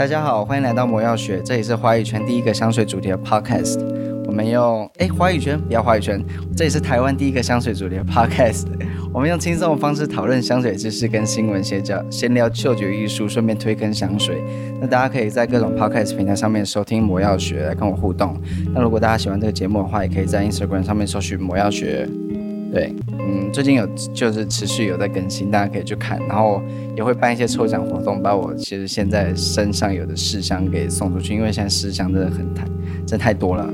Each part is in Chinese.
大家好，欢迎来到魔药学，这里是华语圈第一个香水主题的 podcast。我们用哎，华语圈不要华语圈，这里是台湾第一个香水主题的 podcast。我们用轻松的方式讨论香水知识跟新闻，闲聊闲聊嗅觉艺术，顺便推坑香水。那大家可以在各种 podcast 平台上面收听魔药学来跟我互动。那如果大家喜欢这个节目的话，也可以在 Instagram 上面搜寻魔药学。对，嗯，最近有就是持续有在更新，大家可以去看，然后也会办一些抽奖活动，把我其实现在身上有的试香给送出去，因为现在试香真的很太，真的太多了，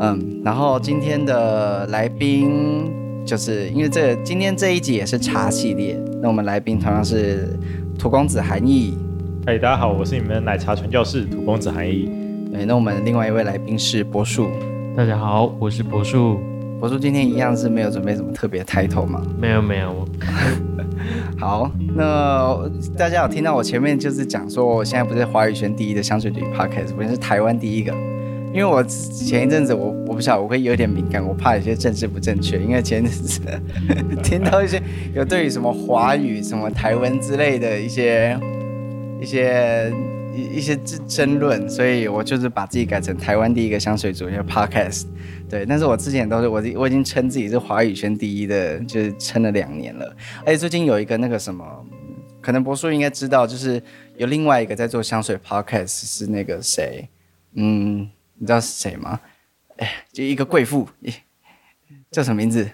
嗯，然后今天的来宾就是因为这、今天这一集也是茶系列，那我们来宾同样是土公子韩毅，嗨，大家好，我是你们的奶茶传教士土公子韩毅，对，那我们另外一位来宾是柏树，大家好，我是柏树。柏树今天一样是没有准备什么特别 title 吗？没有没有。好，那大家有听到我前面就是讲说，我现在不是华语圈第一的香水女 podcast，不是台湾第一个。因为我前一阵子我我不晓得我会有点敏感，我怕有些政治不正确。因为前一阵子 听到一些有对于什么华语、什么台湾之类的一些一些。一一些争争论，所以我就是把自己改成台湾第一个香水主题 podcast，对。但是我之前都是我我已经称自己是华语圈第一的，就是称了两年了。而且最近有一个那个什么，可能柏树应该知道，就是有另外一个在做香水 podcast 是那个谁，嗯，你知道是谁吗？哎，就一个贵妇，叫什么名字？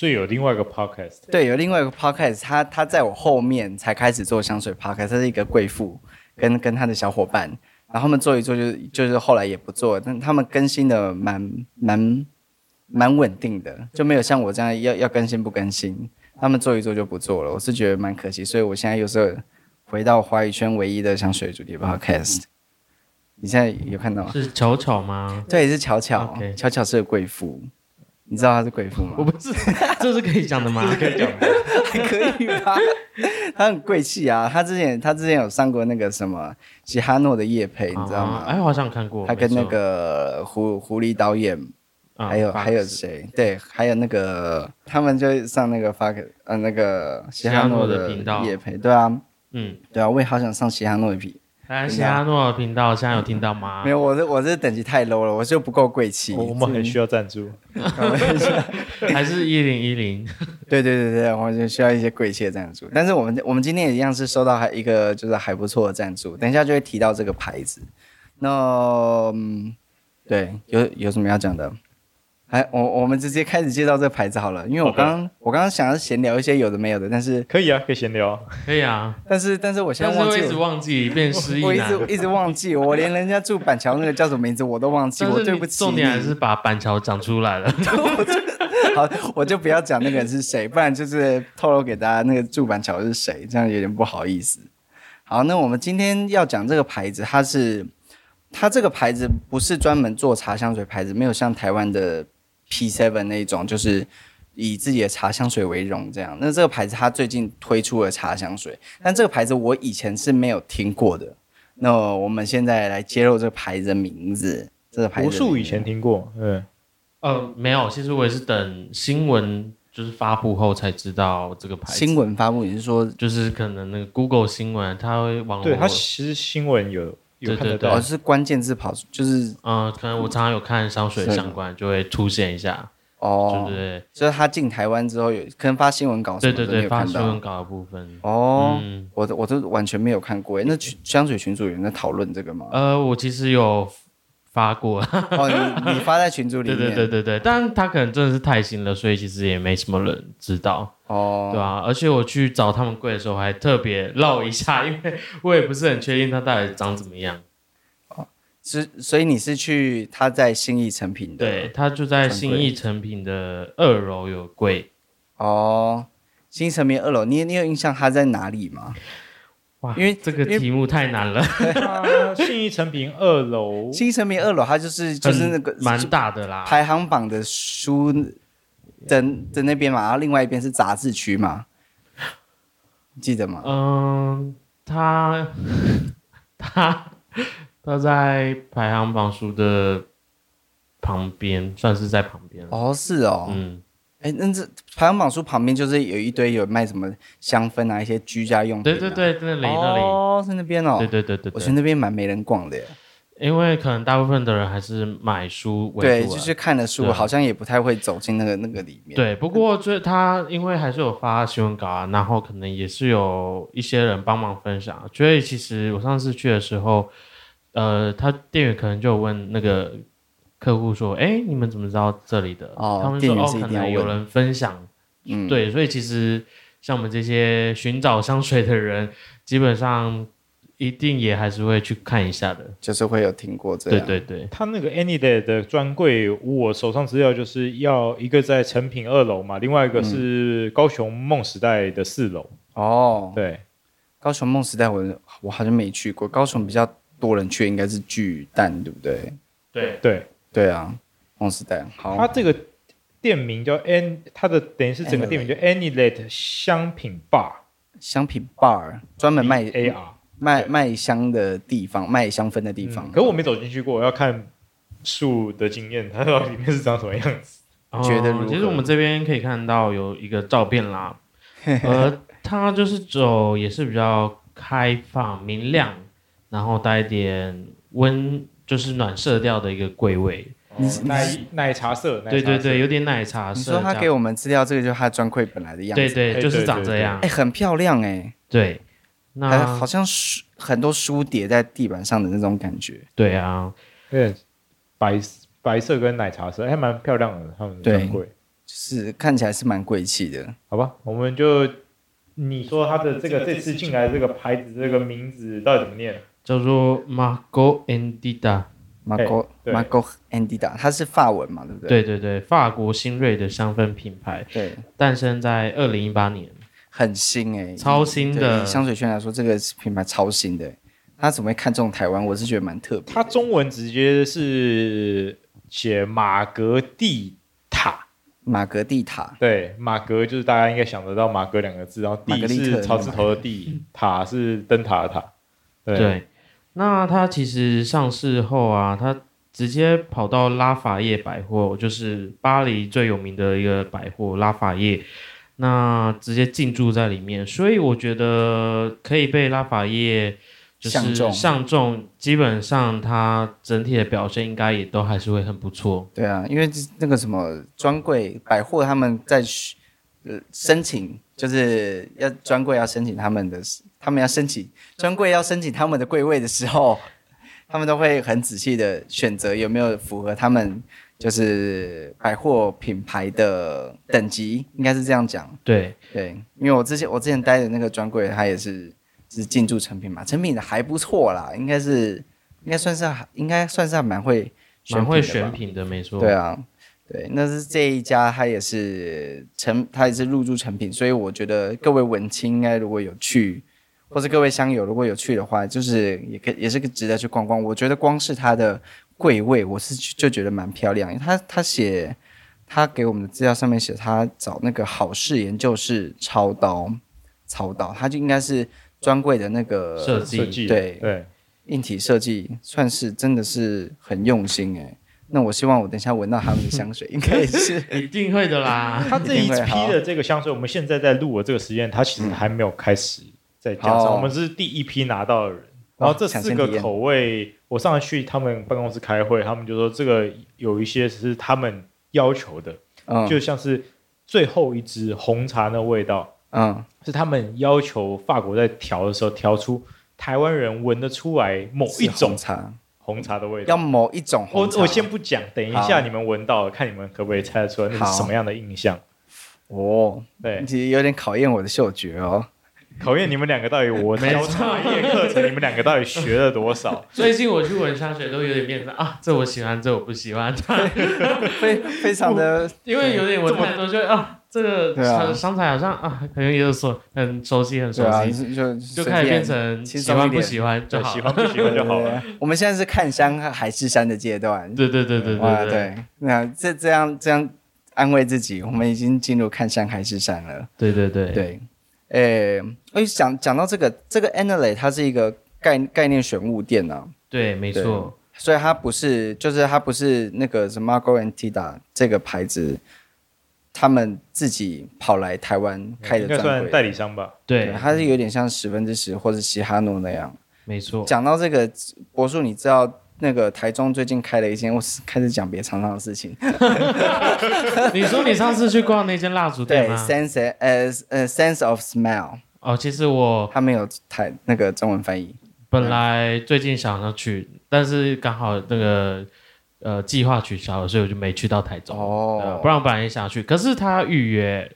所以有另外一个 podcast，对，有另外一个 podcast，他他在我后面才开始做香水 podcast，他是一个贵妇，跟跟他的小伙伴，然后他们做一做就就是后来也不做，但他们更新的蛮蛮蛮稳定的，就没有像我这样要要更新不更新，他们做一做就不做了，我是觉得蛮可惜，所以我现在又是回到华语圈唯一的香水主题 podcast，你现在有看到吗？是巧巧吗？对，是巧巧，巧巧是个贵妇。你知道他是贵妇吗？我不是，这是可以讲的吗？可以讲的，还 可以吧？他很贵气啊！他之前他之前有上过那个什么喜哈诺的夜配，你知道吗？哎，我好像看过。他跟那个狐狐狸导演，还有还有谁？对，还有那个他们就上那个发给呃那个喜哈诺的频道业配，对啊，嗯，对啊，我也好想上喜哈诺的频。来，西阿诺频道现在有听到吗？没有，我这我这等级太 low 了，我就不够贵气。我们很需要赞助，还是一零一零？对对对对，我就需要一些贵气的赞助。但是我们我们今天也一样是收到还一个就是还不错的赞助，等一下就会提到这个牌子。那嗯，对，有有什么要讲的？哎，我我们直接开始介绍这个牌子好了，因为我刚.我刚刚想要闲聊一些有的没有的，但是可以啊，可以闲聊，可以啊，但是但是我现在忘记，一直忘记变失忆，我一直一直忘记，我连人家住板桥那个叫什么名字我都忘记，我对不起。重点还是把板桥讲出来了，好，我就不要讲那个人是谁，不然就是透露给大家那个住板桥是谁，这样有点不好意思。好，那我们今天要讲这个牌子，它是它这个牌子不是专门做茶香水牌子，没有像台湾的。P Seven 那种就是以自己的茶香水为荣，这样。那这个牌子它最近推出了茶香水，但这个牌子我以前是没有听过的。那我们现在来揭露这个牌子的名字。这个牌子，无数以前听过，对，呃，没有。其实我也是等新闻就是发布后才知道这个牌子。新闻发布，你是说就是可能那个 Google 新闻，它会往对它其实新闻有。对对对，哦，是关键字跑出，就是嗯，可能我常常有看香水相关，就会出现一下，哦，对对，就是他进台湾之后有可能发新闻稿，对对对，发新闻稿的部分，哦，我我都完全没有看过，那群香水群组有人在讨论这个吗？呃，我其实有。发过哦，你你发在群组里面，对对对对对，但他可能真的是太新了，所以其实也没什么人知道哦，对啊，而且我去找他们柜的时候，还特别绕一下，因为我也不是很确定他到底长怎么样。哦，是，所以你是去他在新义成品的，对，他就在新义成品的二楼有柜。哦，新义诚品二楼，你你有印象他在哪里吗？哇，因为这个题目太难了。信义成品二楼，信义成品二楼，它就是就是那个蛮大的啦，排行榜的书的的那边嘛，然后另外一边是杂志区嘛，记得吗？嗯，它 它它在排行榜书的旁边，算是在旁边。哦，是哦，嗯，哎，那这排行榜书旁边就是有一堆有卖什么香氛啊，一些居家用品、啊。对对对，那里那里哦，在那边哦。对对对对，我觉得那边蛮没人逛的耶。因为可能大部分的人还是买书为主、啊，对，就是看的书，好像也不太会走进那个那个里面。对，不过就是他因为还是有发新闻稿啊，然后可能也是有一些人帮忙分享。所以其实我上次去的时候，呃，他店员可能就问那个客户说：“哎，你们怎么知道这里的？”哦，他们说：“哦，可能有人分享。”嗯，对，所以其实像我们这些寻找香水的人，基本上。一定也还是会去看一下的，就是会有听过这样。对对对，他那个 Anilette 的专柜，我手上资料就是要一个在成品二楼嘛，另外一个是高雄梦时代的四楼。哦，对，高雄梦时代我我好像没去过，高雄比较多人去应该是巨蛋，对不对？对对对啊，梦时代。好，它这个店名叫 An，它的等于是整个店名叫 Anilette 香品 Bar，香品 Bar 专门卖 AR。卖卖香的地方，卖香氛的地方。嗯、可我没走进去过，我要看树的经验，它到底里面是长什么样子？哦、觉得其实我们这边可以看到有一个照片啦，呃，它就是走也是比较开放、明亮，然后带一点温，就是暖色调的一个柜位。哦、奶奶茶色，对对对，有点奶茶色。你说他给我们资料，这个就是他专柜本来的样子。对对，就是长这样。哎，很漂亮哎。对。那好像书很多书叠在地板上的那种感觉。对啊，对，白白色跟奶茶色还蛮漂亮的，他们的专柜，就是看起来是蛮贵气的。好吧，我们就你说他的这个这次进来这个牌子这个名字到底怎么念？叫做 Margot Endida。Margot Margot Endida，它是法文嘛，对不对？对对对，法国新锐的香氛品牌，对，诞生在二零一八年。很新哎、欸，超新的。香水圈来说，这个品牌超新的。他怎么会看中台湾？我是觉得蛮特别。他中文直接是写马格蒂塔，马格蒂塔。对，马格就是大家应该想得到马格两个字，然后蒂是草字头的蒂，塔是灯塔的塔。对，对，那它其实上市后啊，它直接跑到拉法叶百货，就是巴黎最有名的一个百货拉法叶。那直接进驻在里面，所以我觉得可以被拉法叶就是上中，基本上它整体的表现应该也都还是会很不错。对啊，因为那个什么专柜百货他们在呃申请，就是要专柜要申请他们的，他们要申请专柜要申请他们的柜位的时候，他们都会很仔细的选择有没有符合他们。就是百货品牌的等级，应该是这样讲。对对，因为我之前我之前待的那个专柜，它也是是进驻成品嘛，成品的还不错啦，应该是应该算是应该算是还蛮会蛮会选品的，没错。对啊，对，那是这一家，它也是成，它也是入驻成品，所以我觉得各位文青应该如果有去，或是各位乡友如果有去的话，就是也可也是个值得去逛逛。我觉得光是它的。柜位我是就觉得蛮漂亮，因为他他写他给我们的资料上面写他找那个好事研究室操刀操刀，他就应该是专柜的那个设计，对对，硬体设计算是真的是很用心哎。那我希望我等一下闻到他们的香水，应该也是一定会的啦。他这一批的这个香水，我们现在在录的这个实验，他其实还没有开始在加上，我们是第一批拿到的人。然后这四个口味，我上次去他们办公室开会，他们就说这个有一些是他们要求的，嗯，就像是最后一支红茶那味道，嗯，是他们要求法国在调的时候调出台湾人闻得出来某一种茶红茶的味道，要某一种红茶。我我先不讲，等一下你们闻到，看你们可不可以猜得出来那是什么样的印象？哦，对，其实有点考验我的嗅觉哦。考验你们两个到底我教茶叶课程，你们两个到底学了多少？最近我去闻香水都有点变成啊，这我喜欢，这我不喜欢，非非常的，因为有点闻太多，就啊，这个商场好像啊，可能也有说很熟悉，很熟悉，就就开始变成喜欢不喜欢就好，喜欢不喜欢就好了。我们现在是看山还是山的阶段，对对对对对对，那这这样这样安慰自己，我们已经进入看山还是山了。对对对对。诶，哎，讲讲到这个，这个 Anilette 它是一个概概念选物店呢、啊。对，没错。所以它不是，就是它不是那个什么 Margot Endida 这个牌子他们自己跑来台湾开的专柜，应该算代理商吧？对，他是有点像十分之十或者西哈诺那样。没错。讲到这个博树，你知道那个台中最近开了一间，我开始讲别厂商的事情。你说你上次去逛那间蜡烛店吗？对，sense 呃呃 sense of smell。哦，其实我他没有台那个中文翻译。本来最近想要去，但是刚好那个。呃，计划取消了，所以我就没去到台中。哦，不然我本来也想去，可是他预约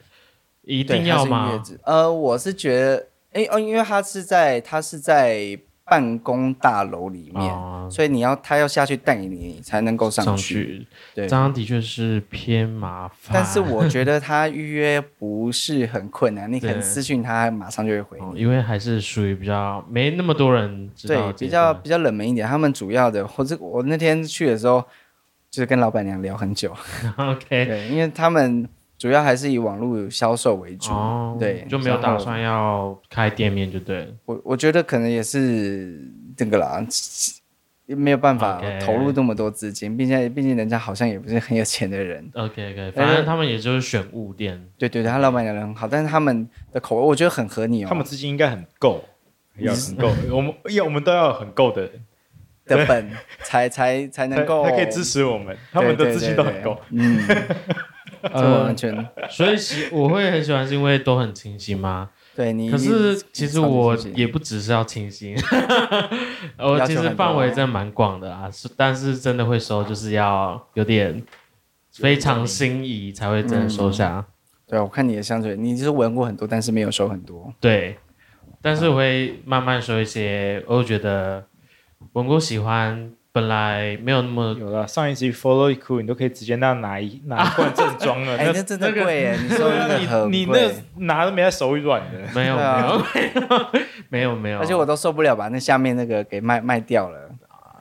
一定要吗？呃，我是觉得，哎哦，因为他是在他是在办公大楼里面，哦、所以你要他要下去带你，才能够上去。上去对，这样的确是偏麻烦。但是我觉得他预约不是很困难，你可能私讯他，马上就会回。哦、因为还是属于比较没那么多人知道，对，比较比较冷门一点。他们主要的，或者我那天去的时候。就是跟老板娘聊很久，OK，对，因为他们主要还是以网络销售为主，哦、对，就没有打算要开店面，就对了。我我觉得可能也是这个啦，没有办法投入那么多资金，并且毕竟人家好像也不是很有钱的人。OK，OK，okay, okay, 反正他们也就是选物店。对对对，他老板娘人很好，但是他们的口味我觉得很合你哦。他们资金应该很够，要很够，我们要我们都要很够的。的本才才才能够，才可以支持我们，他们的资金都很够。嗯，这完全。所以喜我会很喜欢，是因为都很清新吗？对你。可是其实我也不只是要清新，我其实范围真的蛮广的啊。是，但是真的会收，就是要有点非常心仪才会真的收下。对，我看你的香水，你就是闻过很多，但是没有收很多。对，但是我会慢慢收一些，我觉得。闻过喜欢，本来没有那么有了。上一集 Follow It Cool，你都可以直接那拿一 拿一罐正装了。哎，那真的贵耶！你说你你那拿都没在手软的。没有 没有没有没有，而且我都受不了，把那下面那个给卖卖掉了。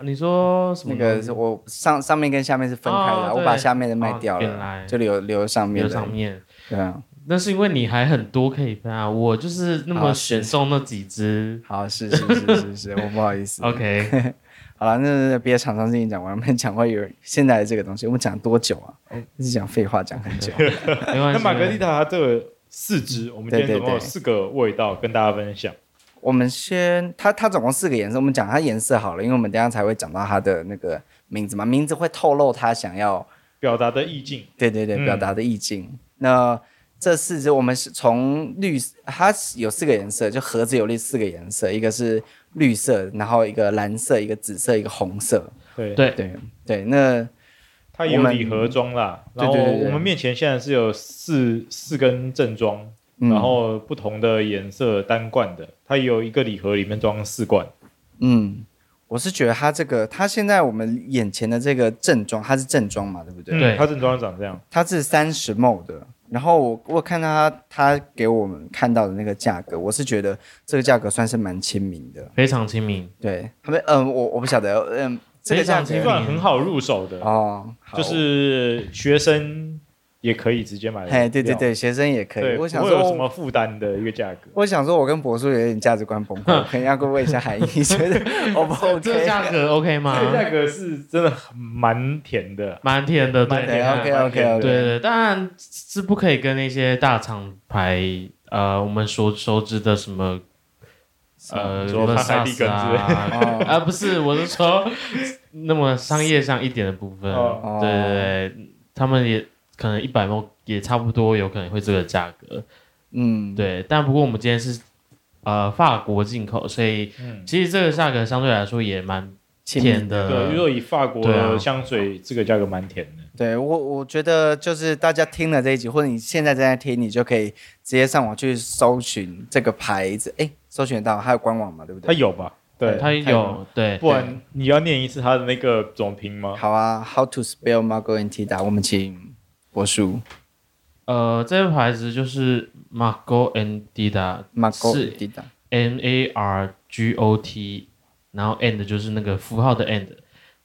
你说什么？那个是我上上面跟下面是分开的，我把下面的卖掉了，就留留上面。留上面。对啊，那是因为你还很多可以分啊，我就是那么选送那几只。好，是是是是是，我不好意思。OK，好了，那别的厂商事情讲完，我们讲回有现在的这个东西，我们讲多久啊？一直讲废话讲很久。那玛格丽塔这个四支，我们今天总共有四个味道跟大家分享。我们先，它它总共四个颜色，我们讲它颜色好了，因为我们等下才会讲到它的那个名字嘛，名字会透露它想要表达的意境。对对对，表达的意境。那这四支我们是从绿，它有四个颜色，就盒子有那四个颜色，一个是绿色，然后一个蓝色，一个紫色，一个红色。对对对对，那它有礼盒装啦，然后我们面前现在是有四四根正装，然后不同的颜色单罐的，它有一个礼盒里面装四罐。嗯，我是觉得它这个，它现在我们眼前的这个正装，它是正装嘛，对不对？对，它正装长这样，它是三十 ml 的。然后我我看到他他给我们看到的那个价格，我是觉得这个价格算是蛮亲民的，非常亲民。对，他们嗯，我我不晓得，嗯，这个价格算很好入手的哦，就是学生。也可以直接买。哎，对对对，学生也可以。我想说有什么负担的一个价格？我想说，我跟博叔有点价值观崩溃，可能要问一下海英，觉得 O 不 OK？这个价格 OK 吗？这个价格是真的蛮甜的，蛮甜的，对，OK OK OK。对对，当然是不可以跟那些大厂牌，呃，我们所熟知的什么，呃，什么海利根之类的啊，不是，我是说那么商业上一点的部分。对对对，他们也。可能一百毛也差不多，有可能会这个价格，嗯，对。但不过我们今天是呃法国进口，所以其实这个价格相对来说也蛮甜的。对，如果以法国的香水，这个价格蛮甜的。对我，我觉得就是大家听了这一集，或者你现在正在听，你就可以直接上网去搜寻这个牌子，哎，搜寻得到，还有官网嘛，对不对？它有吧？对，它有。对，不然你要念一次它的那个总评吗？好啊，How to spell Margaritas？我们请。柏树，呃，这个牌子就是 Margotita，是 M A R G O T，然后 and 就是那个符号的 and，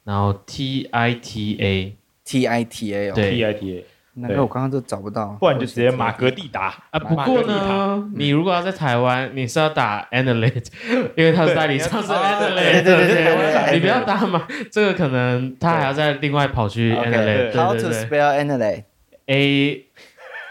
然后 T I T A T I T A，对。T I T A，那个我刚刚都找不到，不然就直接马格蒂达。啊。不过呢，你如果要在台湾，你是要打 Analyte，因为它是代理商是 Analyte，对对对，你不要打嘛，这个可能他还要再另外跑去 Analyte，How to spell Analyte？A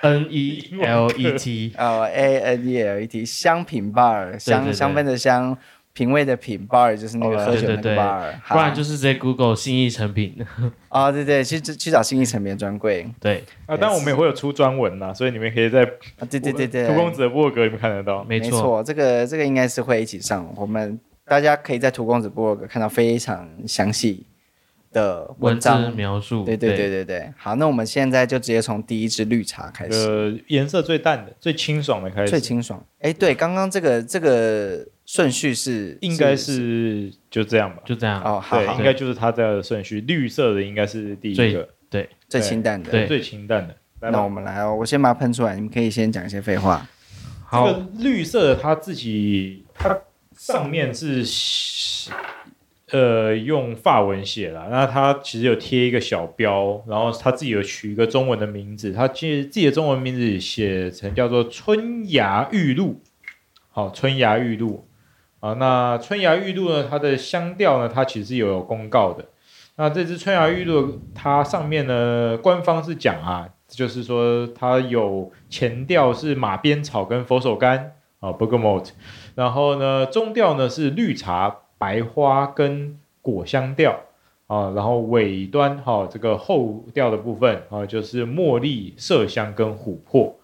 N E L E T 哦，A N E L E T 香品 bar 香香氛的香。品味的品 bar 就是那个喝酒那个 bar，不然就是直接 Google 新意成品。哦，对对，去去找新意成品专柜。对啊，但我们也会有出专文呐，所以你们可以在对对对对涂公子的部落格里面看得到。没错，这个这个应该是会一起上，我们大家可以在涂公子部落格看到非常详细的文章描述。对对对对对，好，那我们现在就直接从第一支绿茶开始。呃，颜色最淡的、最清爽的开始。最清爽。哎，对，刚刚这个这个。顺序是应该是就这样吧，就这样哦。好，应该就是它的顺序。绿色的应该是第一个，对，最清淡的，对最清淡的。那我们来哦，我先把它喷出来，你们可以先讲一些废话。好，这个绿色的它自己，它上面是呃用法文写了，那它其实有贴一个小标，然后它自己有取一个中文的名字，它其实自己的中文名字写成叫做春芽玉露。好，春芽玉露。啊，那春芽玉露呢？它的香调呢？它其实有公告的。那这支春芽玉露，它上面呢，官方是讲啊，就是说它有前调是马鞭草跟佛手柑啊，bergamot。然后呢，中调呢是绿茶、白花跟果香调啊。然后尾端哈、啊，这个后调的部分啊，就是茉莉、麝香跟琥珀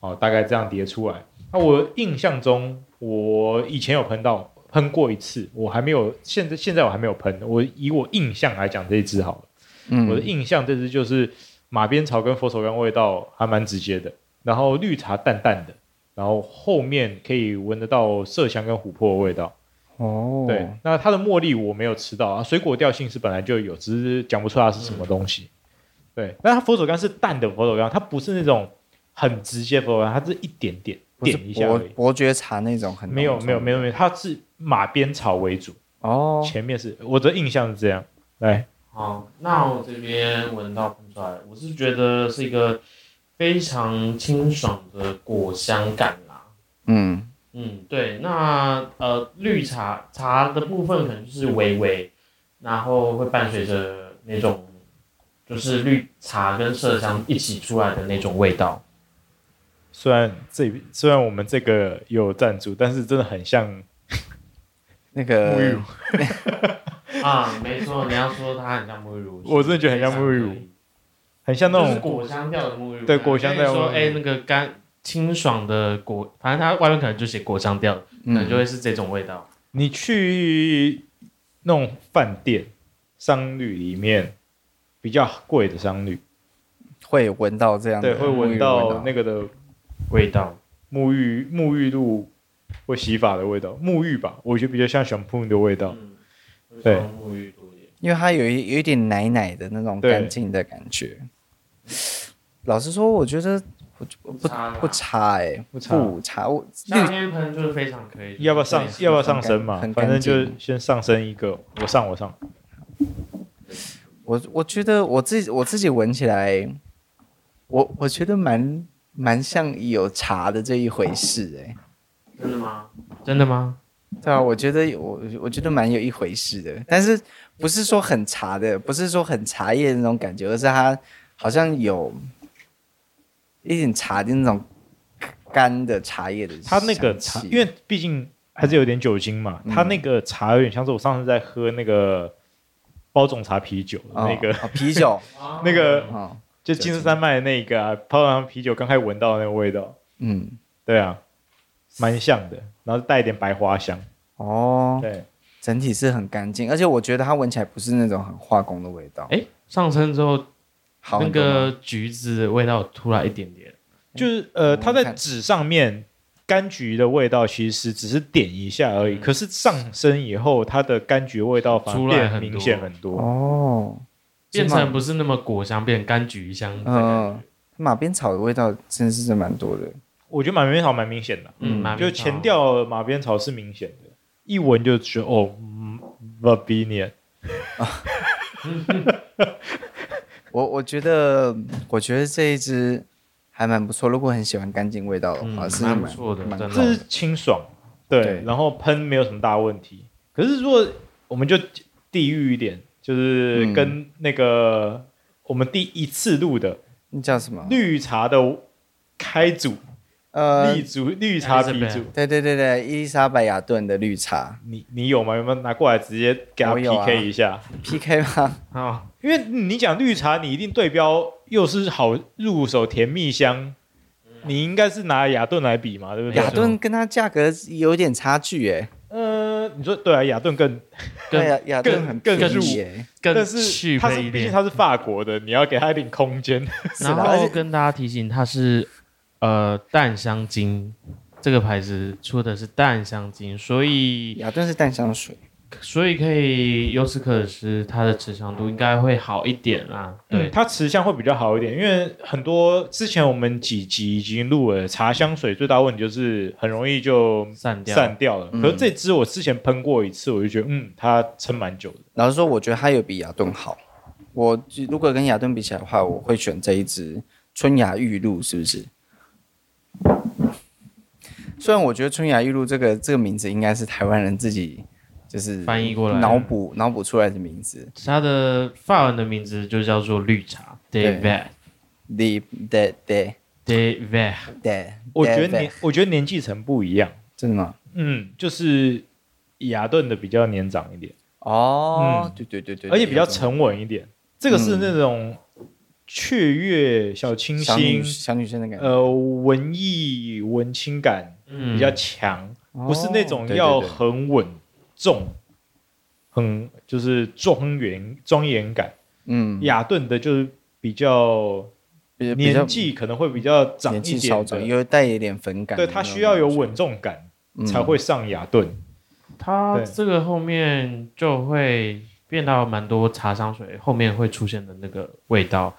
啊，大概这样叠出来。那我印象中，我以前有喷到喷过一次，我还没有，现在现在我还没有喷。我以我印象来讲，这一支好了。嗯，我的印象这支就是马鞭草跟佛手柑味道还蛮直接的，然后绿茶淡淡的，然后后面可以闻得到麝香跟琥珀的味道。哦，对，那它的茉莉我没有吃到啊，水果调性是本来就有，只是讲不出它是什么东西。嗯、对，那它佛手柑是淡的佛手柑，它不是那种很直接佛手柑，它是一点点。点一下伯伯爵茶那种很没有没有没有没有，它是马鞭草为主哦。前面是我的印象是这样。来，好，那我这边闻到喷出来，我是觉得是一个非常清爽的果香感啦。嗯嗯，对。那呃，绿茶茶的部分可能就是微微，然后会伴随着那种就是绿茶跟麝香一起出来的那种味道。虽然这虽然我们这个有赞助，但是真的很像 那个沐浴乳 啊，没错，你要说它很像沐浴乳，我真的觉得很像沐浴乳，很像那种果香调的沐浴乳。对，果香调。说哎，那个干清爽的果，反正它外面可能就写果香调，可能就会是这种味道。你去那种饭店商旅里面比较贵的商旅，会闻到这样的，对，会闻到那个的。味道，沐浴沐浴露或洗发的味道，沐浴吧，我觉得比较像香喷的味道。嗯、对，沐浴多点，因为它有一有一点奶奶的那种干净的感觉。老实说，我觉得不不不差哎、欸，不差不差。我夏天喷就是非常可以。要不要上要不要上身嘛？反正就先上身一个，我上我上。我我觉得我自己我自己闻起来，我我觉得蛮。蛮像有茶的这一回事哎、欸，真的吗？真的吗？对啊，我觉得我我觉得蛮有一回事的，但是不是说很茶的，不是说很茶叶的那种感觉，而是它好像有一点茶的那种干的茶叶的。它那个茶，因为毕竟还是有点酒精嘛，嗯、它那个茶有点像是我上次在喝那个包种茶啤酒的那个、啤酒，那个。哦就金丝山脉的那个啊，泡上啤酒刚开始闻到的那个味道，嗯，对啊，蛮像的，然后带一点白花香。哦，对，整体是很干净，而且我觉得它闻起来不是那种很化工的味道。哎，上身之后，那个橘子的味道突然一点点，就是呃，它在纸上面柑橘的味道其实只是点一下而已，可是上身以后，它的柑橘味道反而变很明显很多。哦。变成不是那么果香，变成柑橘香。嗯，马鞭草的味道真的是真蛮多的。我觉得马鞭草蛮明显的，嗯，就前调马鞭草是明显的，一闻就觉得哦，Verbena。我我觉得，我觉得这一支还蛮不错。如果很喜欢干净味道的话，是蛮不错的，这是清爽，对，然后喷没有什么大问题。可是如果我们就地狱一点。就是跟那个我们第一次录的，那叫什么？绿茶的开组，呃，立组绿茶鼻祖，对对对对，伊丽莎白雅顿的绿茶，你你有吗？有没有拿过来直接给他 PK 一下？PK 吗？啊，因为你讲绿茶，你一定对标又是好入手甜蜜香，你应该是拿雅顿来比嘛，对不对？雅顿跟它价格有点差距哎。呃，你说对啊，雅顿更对啊，雅顿很更入，但是它是毕竟它是法国的，你要给它一点空间。然后跟大家提醒，它是呃淡香精这个牌子出的是淡香精，所以雅顿是淡香水。所以可以由此可知，它的持香度应该会好一点啦。对，嗯、它持香会比较好一点，因为很多之前我们几集已经录了茶香水，最大问题就是很容易就散掉散掉了。嗯、可是这支我之前喷过一次，我就觉得嗯，它撑蛮久的。老实说，我觉得它有比雅顿好。我如果跟雅顿比起来的话，我会选这一支春芽玉露，是不是？虽然我觉得春芽玉露这个这个名字应该是台湾人自己。就是翻译过来，脑补脑补出来的名字。它的法文的名字就叫做绿茶。对，the the the the the。我觉得年，我觉得年纪层不一样。真的吗？嗯，就是雅顿的比较年长一点。哦，对对对对，而且比较沉稳一点。这个是那种雀跃小清新，小女生的感觉。呃，文艺文青感比较强，不是那种要很稳。重，很就是庄严庄严感，嗯，雅顿的就是比较年纪可能会比较长一点的，有带一点粉感，对，它需要有稳重感才会上雅顿。它这个后面就会变到蛮多茶香水后面会出现的那个味道，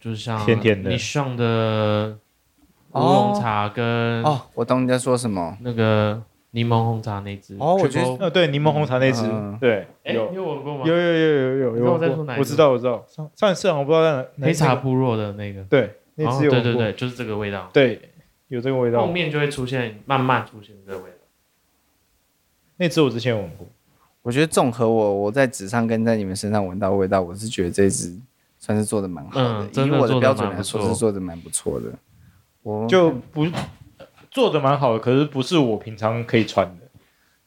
就是像甜甜的，你上的乌龙茶跟哦，我懂你在说什么，那个。柠檬红茶那支哦，我觉得呃，对，柠檬红茶那支，对，有有闻过吗？有有有有有有，我知道我知道，上上次我不知道在哪，黑茶部落的那个，对，那支有，对对对，就是这个味道，对，有这个味道，后面就会出现，慢慢出现这个味道。那支我之前闻过，我觉得综合我我在纸上跟在你们身上闻到味道，我是觉得这支算是做的蛮好的，以我的标准来说是做的蛮不错的，我就不。做的蛮好的，可是不是我平常可以穿的。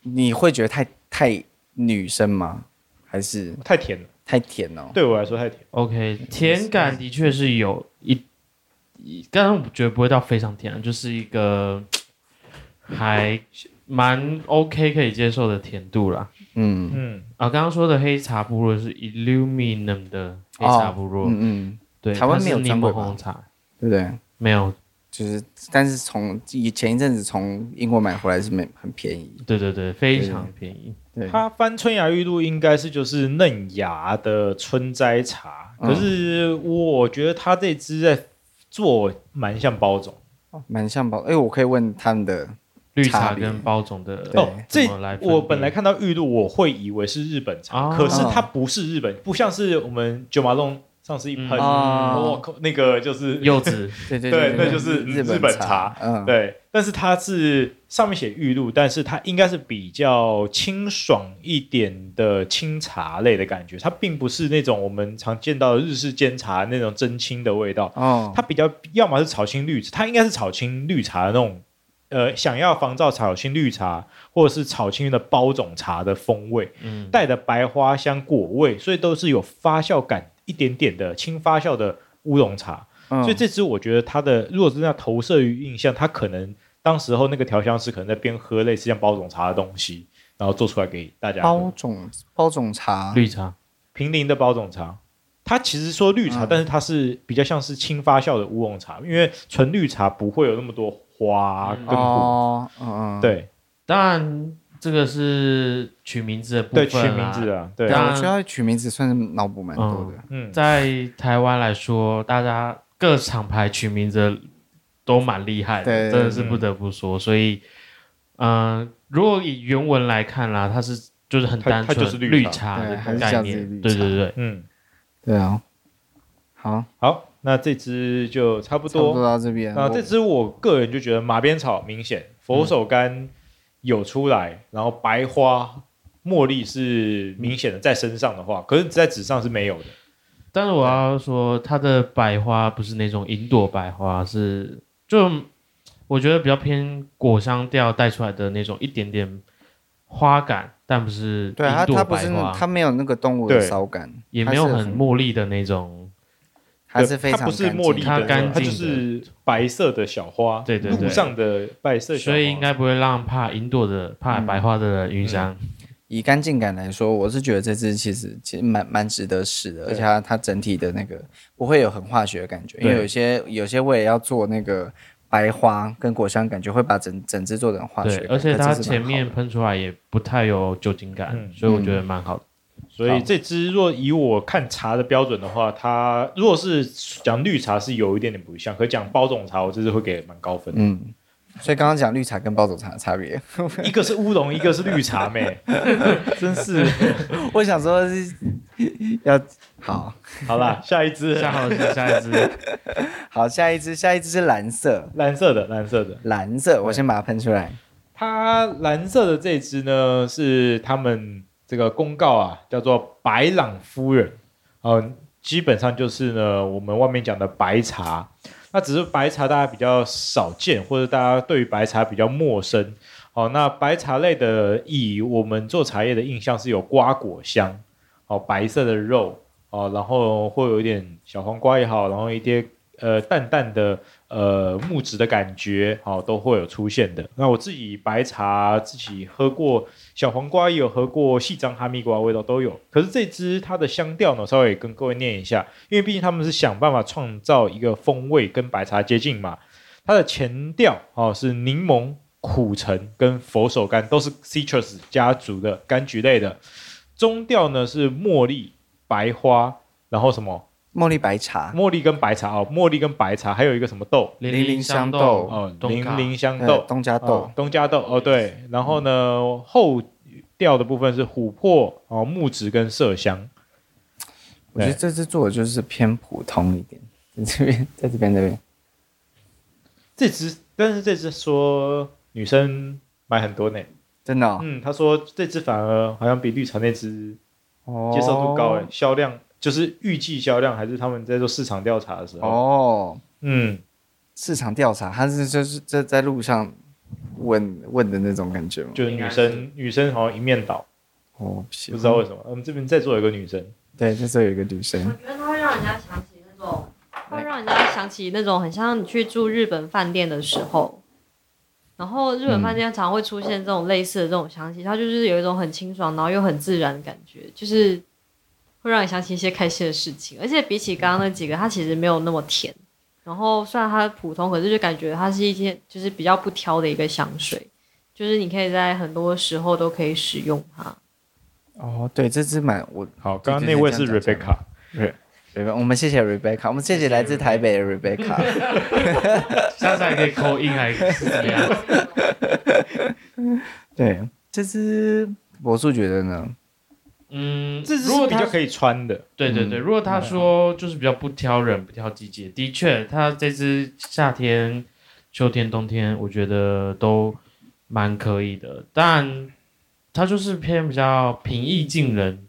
你会觉得太太女生吗？还是太甜了？太甜了，对我来说太甜。OK，甜感的确是有一，刚刚我觉得不会到非常甜，就是一个还蛮 OK 可以接受的甜度啦。嗯嗯啊，刚刚说的黑茶部落是 Illuminum 的黑茶部落，嗯嗯，对，台湾没有柠檬红茶，对不对？没有。就是，但是从以前一阵子从英国买回来是没很便宜。对对对，非常便宜。对，它翻春芽玉露应该是就是嫩芽的春摘茶，可是我觉得它这支在做蛮像包种，蛮像包。哎，我可以问他们的绿茶跟包种的哦。这我本来看到玉露，我会以为是日本茶，可是它不是日本，不像是我们九马龙。上次一喷，我靠，那个就是柚子，对对对，那就是日本茶，嗯，对。但是它是上面写玉露，但是它应该是比较清爽一点的清茶类的感觉，它并不是那种我们常见到的日式煎茶那种真清的味道。哦，它比较要么是炒青绿，它应该是炒青绿茶的那种，呃，想要仿造炒青绿茶或者是炒青的包种茶的风味，嗯，带的白花香果味，所以都是有发酵感。一点点的轻发酵的乌龙茶，嗯、所以这支我觉得它的，如果是要投射于印象，它可能当时候那个调香师可能在边喝类似像包种茶的东西，然后做出来给大家。包种包种茶，绿茶，平林的包种茶，它其实说绿茶，嗯、但是它是比较像是轻发酵的乌龙茶，因为纯绿茶不会有那么多花跟果。嗯，嗯嗯。对，当然。这个是取名字的部分，对，取名字啊，对，我觉得取名字算是脑补蛮多的。嗯，在台湾来说，大家各厂牌取名字都蛮厉害的，真的是不得不说。所以，嗯，如果以原文来看啦，它是就是很单纯绿茶的概念，对对对，嗯，对啊。好，好，那这支就差不多，差不多到这边。那这支我个人就觉得马鞭草明显，佛手柑。有出来，然后白花茉莉是明显的在身上的话，可是，在纸上是没有的。但是我要说，它的白花不是那种银朵白花，是就我觉得比较偏果香调带出来的那种一点点花感，但不是对它它不是它没有那个动物的骚感，也没有很茉莉的那种，它是非常它不是茉莉的，干净，它就是白色的小花，对对对，上的白色小花，所以应该不会让怕云朵的怕白花的人晕香。嗯。以干净感来说，我是觉得这支其实其实蛮蛮值得试的，而且它它整体的那个不会有很化学的感觉，因为有些有些味要做那个白花跟果香感觉会把整整支做成化学，而且它前面喷出来也不太有酒精感，嗯、所以我觉得蛮好的。所以这支若以我看茶的标准的话，它如果是讲绿茶是有一点点不像，可讲包种茶，我这次会给蛮高分的。嗯。所以刚刚讲绿茶跟包种茶的差别，一个是乌龙，一个是绿茶 妹，真是。我想说是要好，好啦，下一支，下好下一支，好，下一支，下一支是蓝色，蓝色的，蓝色的，蓝色，我先把它喷出来。它蓝色的这支呢，是他们这个公告啊，叫做白朗夫人，嗯，基本上就是呢，我们外面讲的白茶。那只是白茶，大家比较少见，或者大家对于白茶比较陌生。好，那白茶类的，以我们做茶叶的印象是有瓜果香，哦，白色的肉，哦，然后会有一点小黄瓜也好，然后一些。呃，淡淡的呃木质的感觉，好、哦，都会有出现的。那我自己白茶自己喝过，小黄瓜也有喝过，细张哈密瓜味道都有。可是这支它的香调呢，稍微跟各位念一下，因为毕竟他们是想办法创造一个风味跟白茶接近嘛。它的前调哦是柠檬、苦橙跟佛手柑，都是 citrus 家族的柑橘类的。中调呢是茉莉、白花，然后什么？茉莉白茶，茉莉跟白茶哦，茉莉跟白茶，还有一个什么豆？零零香豆哦，零零香豆，东家豆，东家豆哦，对。然后呢，后调的部分是琥珀哦，木质跟麝香。我觉得这支做的就是偏普通一点，在这边，在这边，这边。这支，但是这支说女生买很多呢，真的。嗯，他说这支反而好像比绿茶那支接受度高诶，销量。就是预计销量，还是他们在做市场调查的时候？哦，嗯，市场调查，他是就是在在路上问问的那种感觉吗？就是女生，女生好像一面倒。哦，不知道为什么，我们这边在座有一个女生，对，在座有一个女生。我觉得它会让人家想起那种，会让人家想起那种很像你去住日本饭店的时候，然后日本饭店常会出现这种类似的这种香气，它就是有一种很清爽，然后又很自然的感觉，就是。会让你想起一些开心的事情，而且比起刚刚那几个，它其实没有那么甜。然后虽然它普通，可是就感觉它是一件就是比较不挑的一个香水，就是你可以在很多时候都可以使用它。哦，对，这支蛮我好。刚刚那位是 Rebecca，对，我们谢谢 Rebecca，我们谢谢来自台北的 Rebecca。下次还可以 call in 还是怎么样？对，这支柏树觉得呢？嗯，这是如果比较可以穿的，对对对。如果他说就是比较不挑人，不挑季节，的确，他这只夏天、秋天、冬天，我觉得都蛮可以的。但它就是偏比较平易近人，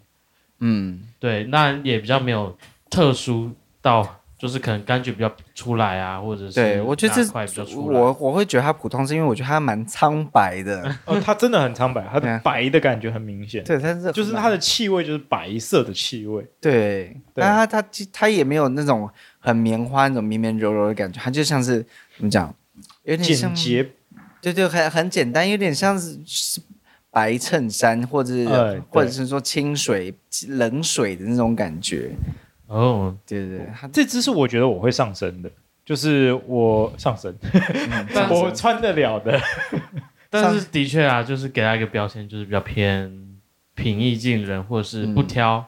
嗯，对，那也比较没有特殊到。就是可能柑橘比较出来啊，或者是对，我觉得这我我会觉得它普通，是因为我觉得它蛮苍白的。哦，它真的很苍白，它的白的感觉很明显。对，它是就是它的气味就是白色的气味。对，但它它它也没有那种很棉花那种绵绵柔柔的感觉，它就像是怎么讲，有点简洁。对对，很很简单，有点像是是白衬衫，或者或者是说清水冷水的那种感觉。哦，对对对，这只是我觉得我会上身的，就是我上身，嗯、我穿得了的。但是的确啊，就是给他一个标签，就是比较偏平易近人，或者是不挑。嗯、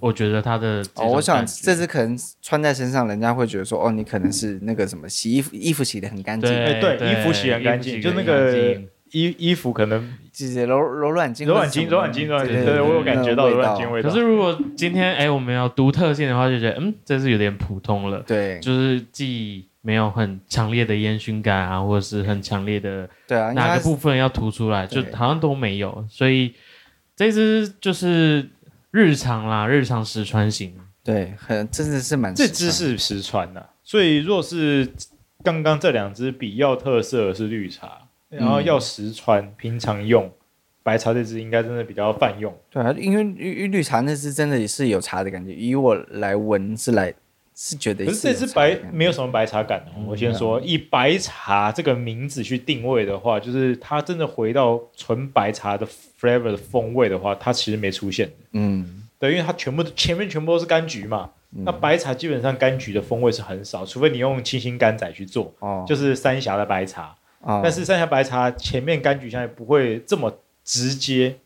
我觉得他的哦，我想这只可能穿在身上，人家会觉得说，哦，你可能是那个什么洗衣服，衣服洗的很干净，对，衣服洗很干净，就那个。衣衣服可能姐姐柔柔软精，柔软精，柔软精，柔软精，对，对，对，我有感觉到柔软精味道。可是如果今天哎，我们要独特性的话，就觉得嗯，这是有点普通了。对，就是既没有很强烈的烟熏感啊，或者是很强烈的，对啊，哪个部分要突出来，就好像都没有。所以这支就是日常啦，日常实穿型。对，很真的是蛮。这支是实穿的，所以若是。刚刚这两支比较特色的是绿茶，然后要实穿、嗯、平常用。白茶这支应该真的比较泛用。对啊，因为绿绿茶那支真的也是有茶的感觉，以我来闻是来是觉得是。可是这支白没有什么白茶感、我先说，以白茶这个名字去定位的话，就是它真的回到纯白茶的 flavor 的风味的话，它其实没出现。嗯，对，因为它全部前面全部都是柑橘嘛。嗯、那白茶基本上柑橘的风味是很少，除非你用清新柑仔去做，哦、就是三峡的白茶。哦、但是三峡白茶前面柑橘香也不会这么。直接，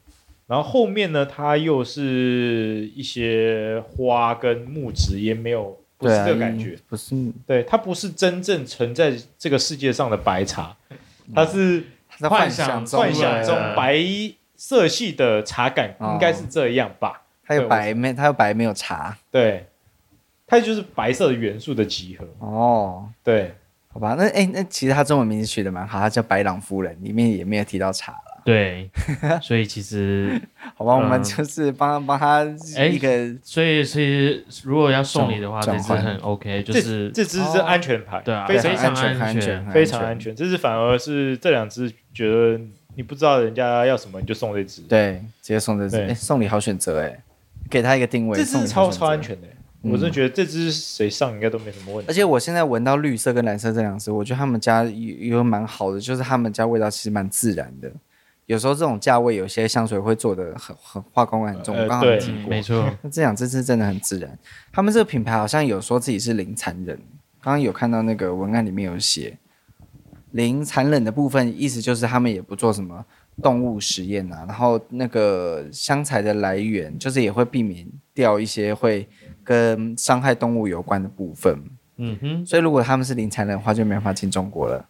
然后后面呢，它又是一些花跟木质，也没有不是这个感觉，啊、不是，对，它不是真正存在这个世界上的白茶，它是幻想中幻想中白色系的茶感，应该是这样吧？它有白没？它有白没有茶？对，它就是白色的元素的集合。哦，对，好吧，那哎，那其实他中文名字取得蛮好，他叫白朗夫人，里面也没有提到茶。对，所以其实 好吧，嗯、我们就是帮帮他一个，所以其实如果要送礼的话，这支很 OK，就是这支是安全牌，对啊，非常安全，安全，非常安全。这支反而是这两支觉得你不知道人家要什么，你就送这支，对，直接送这支，送礼好选择哎，给他一个定位，这支超超安全的。我真的觉得这支谁上应该都没什么问题。而且我现在闻到绿色跟蓝色这两支，我觉得他们家有有蛮好的，就是他们家味道其实蛮自然的。有时候这种价位，有些香水会做的很很化工感很重，刚好对，没错。那这两支是真的很自然。他们这个品牌好像有说自己是零残忍，刚刚有看到那个文案里面有写零残忍的部分，意思就是他们也不做什么动物实验啊，然后那个香材的来源就是也会避免掉一些会跟伤害动物有关的部分。嗯哼，所以如果他们是零残忍的话，就没法进中国了。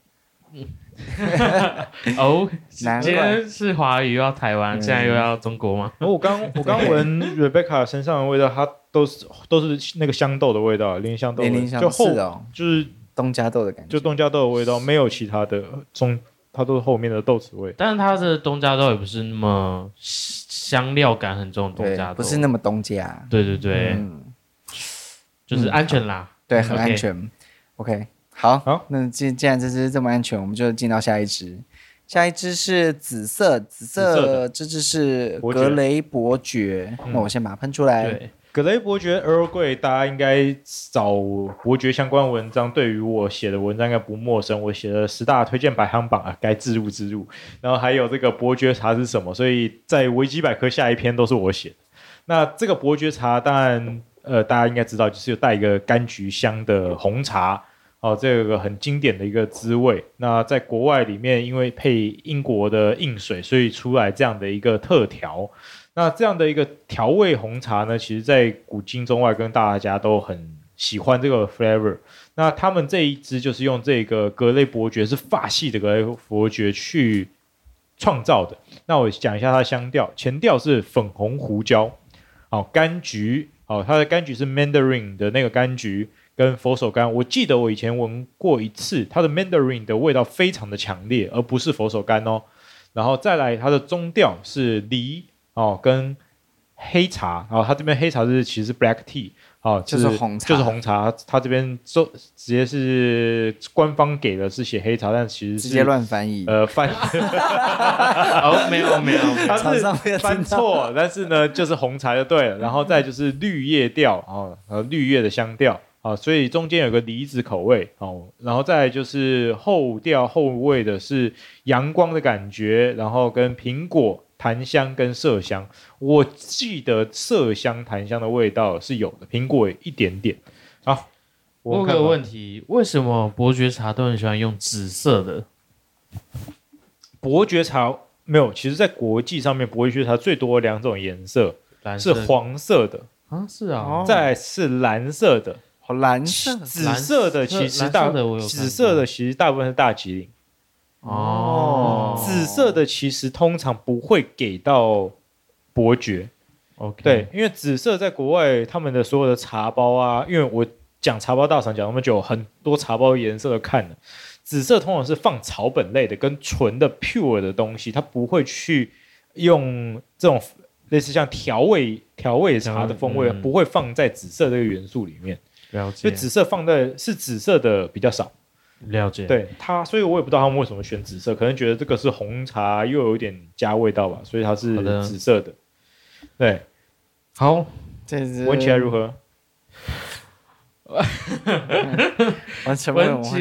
嗯。哦，今天是华语又要台湾，现在又要中国吗？我刚我刚闻 Rebecca 身上的味道，它都是都是那个香豆的味道，连香豆，就后哦，就是东加豆的感觉，就东加豆的味道，没有其他的中，它都是后面的豆子味。但是它的东加豆也不是那么香料感很重的，东加豆不是那么东家，对对对，就是安全啦，对，很安全。OK。好，好，那既既然这只这么安全，我们就进到下一只。下一只是紫色，紫色这只是格雷伯爵。那我先把它喷出来。对，格雷伯爵 Earl Grey，大家应该找伯爵相关文章，对于我写的文章应该不陌生。我写的十大推荐排行榜啊，该置入置入。然后还有这个伯爵茶是什么？所以在维基百科下一篇都是我写的。那这个伯爵茶，当然呃，大家应该知道，就是有带一个柑橘香的红茶。哦，这个很经典的一个滋味。那在国外里面，因为配英国的硬水，所以出来这样的一个特调。那这样的一个调味红茶呢，其实在古今中外跟大家都很喜欢这个 flavor。那他们这一支就是用这个格雷伯爵，是法系的格雷伯爵去创造的。那我讲一下它的香调，前调是粉红胡椒，好，柑橘，哦，它的柑橘是 Mandarin 的那个柑橘。跟佛手柑，我记得我以前闻过一次，它的 Mandarin 的味道非常的强烈，而不是佛手柑哦。然后再来，它的中调是梨哦，跟黑茶。然后它这边黑茶是其实是 Black Tea 哦，就是红茶，就是红茶。它这边就直接是官方给的是写黑茶，但其实是直接乱翻译。呃，翻 哦，没有没有，它是翻错，但是呢，就是红茶就对了。然后再就是绿叶调哦，呃，绿叶的香调。啊，所以中间有个梨子口味，哦，然后再就是后调后味的是阳光的感觉，然后跟苹果、檀香跟麝香，我记得麝香、檀香的味道是有的，苹果一点点。好，我问个问题，为什么伯爵茶都很喜欢用紫色的？伯爵茶没有，其实在国际上面，伯爵茶最多两种颜色，是黄色的啊，是啊，再是蓝色的。蓝色、紫色的其实大，紫色的其实大部分是大吉岭。哦，紫色的其实通常不会给到伯爵。OK，对，因为紫色在国外他们的所有的茶包啊，因为我讲茶包大赏讲那么久，很多茶包颜色都看了。紫色通常是放草本类的跟纯的 pure 的东西，它不会去用这种类似像调味调味茶的风味，嗯、不会放在紫色这个元素里面。了解，所以紫色放在是紫色的比较少，了解。对它，所以我也不知道他们为什么选紫色，可能觉得这个是红茶，又有一点加味道吧，所以它是紫色的。的对，好，这是闻起来如何？闻起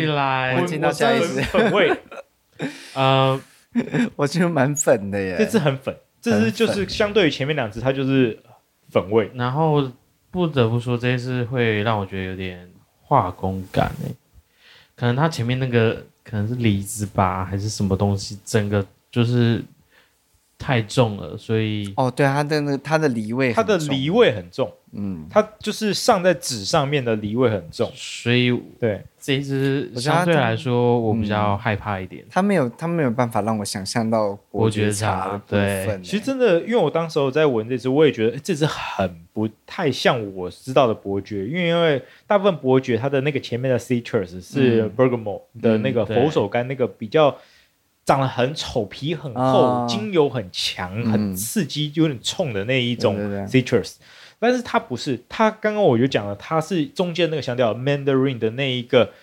来，我进到下一支粉味。呃，我觉得蛮粉的耶，这支很粉，这支就是相对于前面两支，它就是粉味。然后不得不说，这一支会让我觉得有点化工感诶，可能他前面那个可能是梨子吧，还是什么东西，整个就是。太重了，所以哦，对，它的那个它的梨味，它的梨味很重，嗯，它就是上在纸上面的梨味很重，所以对这一只相对来说我比较害怕一点。它没有，它没有办法让我想象到伯爵茶。对，其实真的，因为我当时候在闻这只，我也觉得这只很不太像我知道的伯爵，因为因为大部分伯爵它的那个前面的 citrus 是 bergamot 的那个佛手柑那个比较。长得很丑，皮很厚，哦、精油很强，很刺激，有点冲的那一种 citrus，但是它不是，它刚刚我就讲了，它是中间那个香调 mandarin 的那一个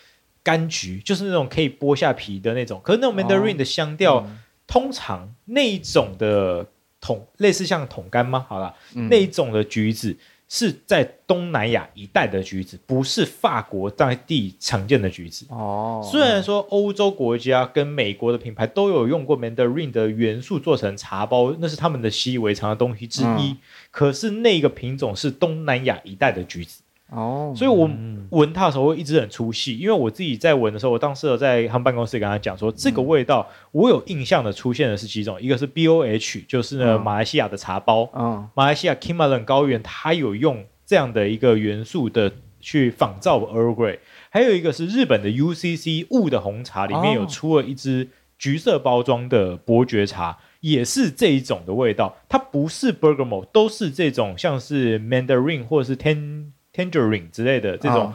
柑橘，就是那种可以剥下皮的那种。可是那种 mandarin 的香调，哦嗯、通常那一种的桶，类似像桶柑吗？好了，嗯、那一种的橘子。是在东南亚一带的橘子，不是法国在地常见的橘子。哦，虽然说欧洲国家跟美国的品牌都有用过 Mandarin 的元素做成茶包，那是他们的习以为常的东西之一。嗯、可是那个品种是东南亚一带的橘子。哦，所以我闻它的时候会一直很出戏，因为我自己在闻的时候，我当时有在他们办公室跟他讲说，这个味道我有印象的出现的是几种，一个是 B O H，就是呢马来西亚的茶包，嗯，马来西亚 Kimalan 高原它有用这样的一个元素的去仿造 Earl Grey，还有一个是日本的 U C C 雾的红茶里面有出了一支橘色包装的伯爵茶，也是这一种的味道，它不是 Bergamot，都是这种像是 Mandarin 或者是 Ten。Tangerine 之类的这种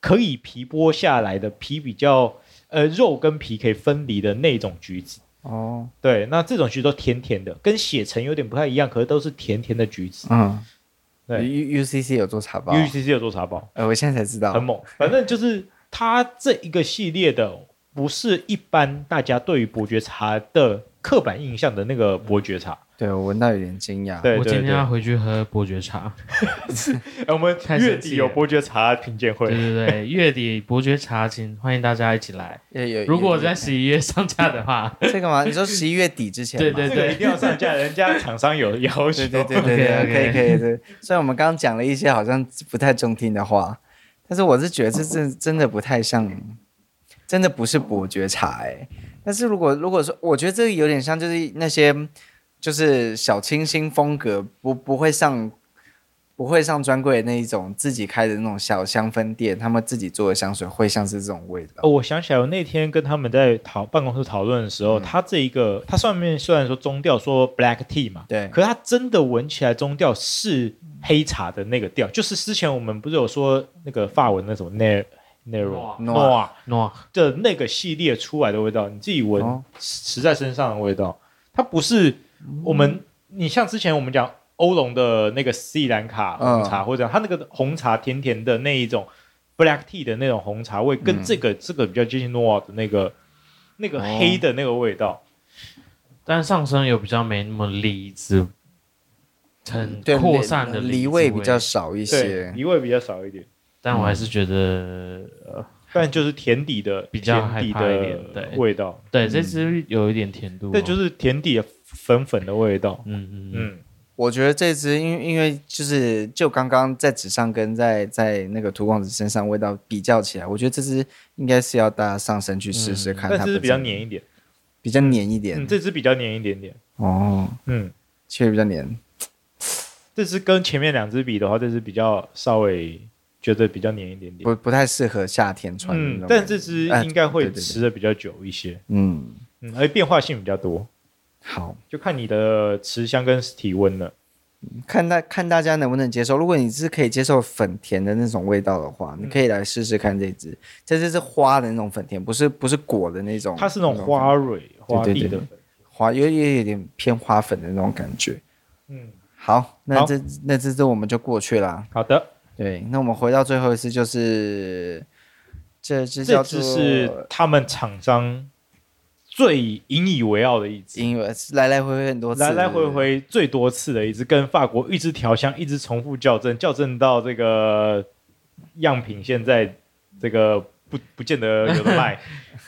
可以皮剥下来的皮比较呃肉跟皮可以分离的那种橘子。哦，对，那这种橘子都甜甜的，跟血橙有点不太一样，可是都是甜甜的橘子。嗯，对，U C C 有做茶包，U C C 有做茶包，呃，我现在才知道，很猛。反正就是它这一个系列的，不是一般大家对于伯爵茶的刻板印象的那个伯爵茶。对，我闻到有点惊讶。对，我今天要回去喝伯爵茶。我们 月底有伯爵茶品鉴会。对对对，月底伯爵茶，请欢迎大家一起来。如果在十一月上架的话，这个吗？你说十一月底之前？对对对，一定要上架，人家厂商有要求。对对对对对，可以可以。对，虽然我们刚刚讲了一些好像不太中听的话，但是我是觉得这真真的不太像，真的不是伯爵茶哎。但是如果如果说，我觉得这个有点像，就是那些。就是小清新风格，不不会上不会上专柜的那一种，自己开的那种小香氛店，他们自己做的香水会像是这种味道。哦，我想起来，我那天跟他们在讨办公室讨论的时候，嗯、它这一个它上面虽然说中调说 black tea 嘛，对，可是它真的闻起来中调是黑茶的那个调，就是之前我们不是有说那个法文那种 ner nero noir noir 的那个系列出来的味道，你自己闻持在身上的味道，它不是。我们，你像之前我们讲欧龙的那个斯里兰卡红茶，或者它那个红茶甜甜的那一种 black tea 的那种红茶味，跟这个这个比较接近诺瓦的那个那个黑的那个味道，但上身有比较没那么梨子，很扩散的梨味比较少一些，梨味比较少一点，但我还是觉得呃。但就是甜底的比较甜底的味道，对，这支有一点甜度，这就是甜底的粉粉的味道。嗯嗯嗯，我觉得这支因为因为就是就刚刚在纸上跟在在那个涂光子身上味道比较起来，我觉得这支应该是要大家上身去试试看。但是比较黏一点，比较黏一点。这支比较黏一点点。哦，嗯，确实比较黏。这支跟前面两支比的话，这支比较稍微。觉得比较黏一点点，不不太适合夏天穿。嗯，但这只应该会吃的比较久一些。嗯嗯，而且变化性比较多。好，就看你的持香跟体温了。看大看大家能不能接受。如果你是可以接受粉甜的那种味道的话，你可以来试试看这支。这支是花的那种粉甜，不是不是果的那种。它是那种花蕊花蒂的粉，花有也有点偏花粉的那种感觉。嗯，好，那这那这支我们就过去了。好的。对，那我们回到最后一次，就是这支这支是他们厂商最引以为傲的一支，因为来来回回很多次，来来回回最多次的一支，跟法国一直调香，一直重复校正，校正到这个样品现在这个不不见得有的卖，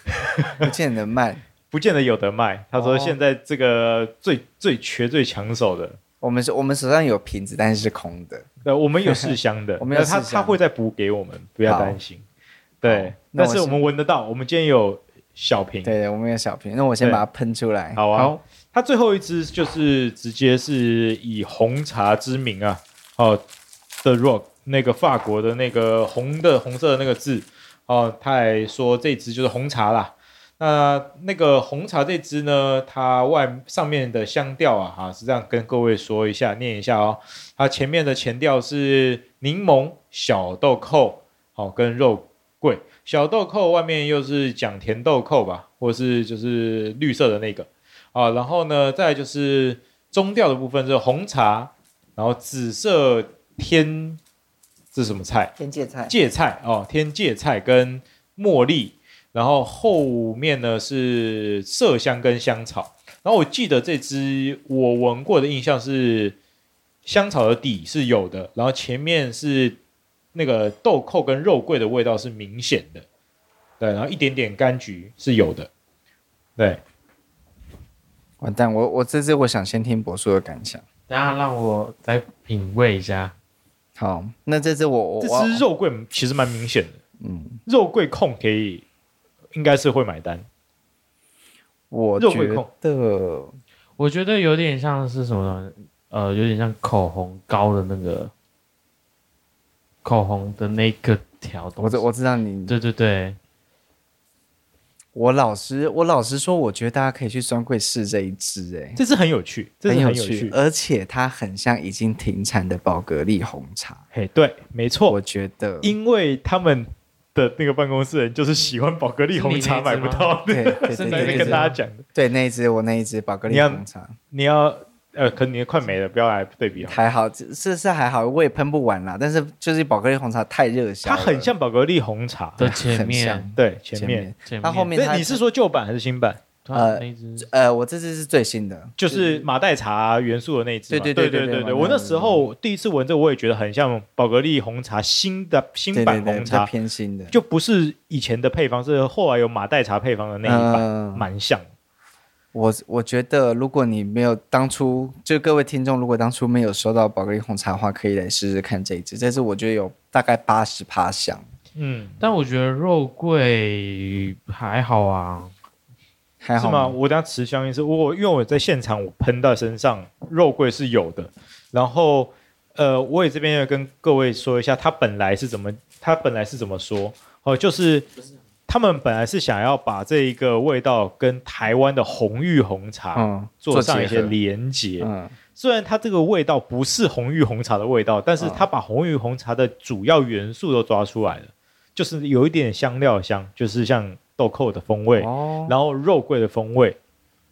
不见得卖，不见得有得卖。他说现在这个最、哦、最缺最抢手的。我们是，我们手上有瓶子，但是是空的。对，我们有试香的，我们有他他会再补给我们，不要担心。对，但是我们闻得到，我们今天有小瓶。对，我们有小瓶，那我先把它喷出来。好啊。好，它最后一支就是直接是以红茶之名啊，哦，The Rock 那个法国的那个红的红色的那个字，哦，他还说这支就是红茶啦。那那个红茶这支呢，它外上面的香调啊，哈，是这样跟各位说一下，念一下哦。它前面的前调是柠檬、小豆蔻，好，跟肉桂。小豆蔻外面又是讲甜豆蔻吧，或是就是绿色的那个啊。然后呢，再就是中调的部分是红茶，然后紫色天，这是什么菜？天芥菜。芥菜哦，天芥菜跟茉莉。然后后面呢是麝香跟香草，然后我记得这支我闻过的印象是香草的底是有的，然后前面是那个豆蔻跟肉桂的味道是明显的，对，然后一点点柑橘是有的，对。完蛋，我我这支我想先听博叔的感想，等下让我再品味一下。好，那这支我我这支肉桂其实蛮明显的，嗯，肉桂控可以。应该是会买单，我觉得，我觉得有点像是什么呢？呃，有点像口红膏的那个口红的那个条。我知我知道你，对对对。我老实我老实说，我觉得大家可以去专柜试这一支，哎，这支很有趣，这支很有趣，很有趣，而且它很像已经停产的宝格丽红茶。嘿，对，没错，我觉得，因为他们。的那个办公室人就是喜欢宝格丽红茶买不到的，是那边跟大家讲的。对，那一只我那一只宝格丽红茶，你要，你要呃，可能你快没了，不要来对比。还好，是是还好，我也喷不完啦。但是就是宝格丽红茶太热销，它很像宝格丽红茶的前面，对前面，它后面。你是说旧版还是新版？呃呃，我这只是最新的，就是马黛茶元素的那支。对对对对对对，我那时候第一次闻这，我也觉得很像宝格丽红茶新的新版红茶，偏新的，就不是以前的配方，是后来有马黛茶配方的那一版，蛮像。我我觉得，如果你没有当初，就各位听众，如果当初没有收到宝格丽红茶的话，可以来试试看这一支。这支我觉得有大概八十趴香，嗯，但我觉得肉桂还好啊。还好是吗？我等下持香烟是。我因为我在现场，我喷到身上，肉桂是有的。然后，呃，我也这边要跟各位说一下，他本来是怎么，他本来是怎么说？哦，就是他们本来是想要把这一个味道跟台湾的红玉红茶做上一些连结。嗯，虽然它这个味道不是红玉红茶的味道，但是它把红玉红茶的主要元素都抓出来了，就是有一点香料香，就是像。豆蔻的风味，哦、然后肉桂的风味，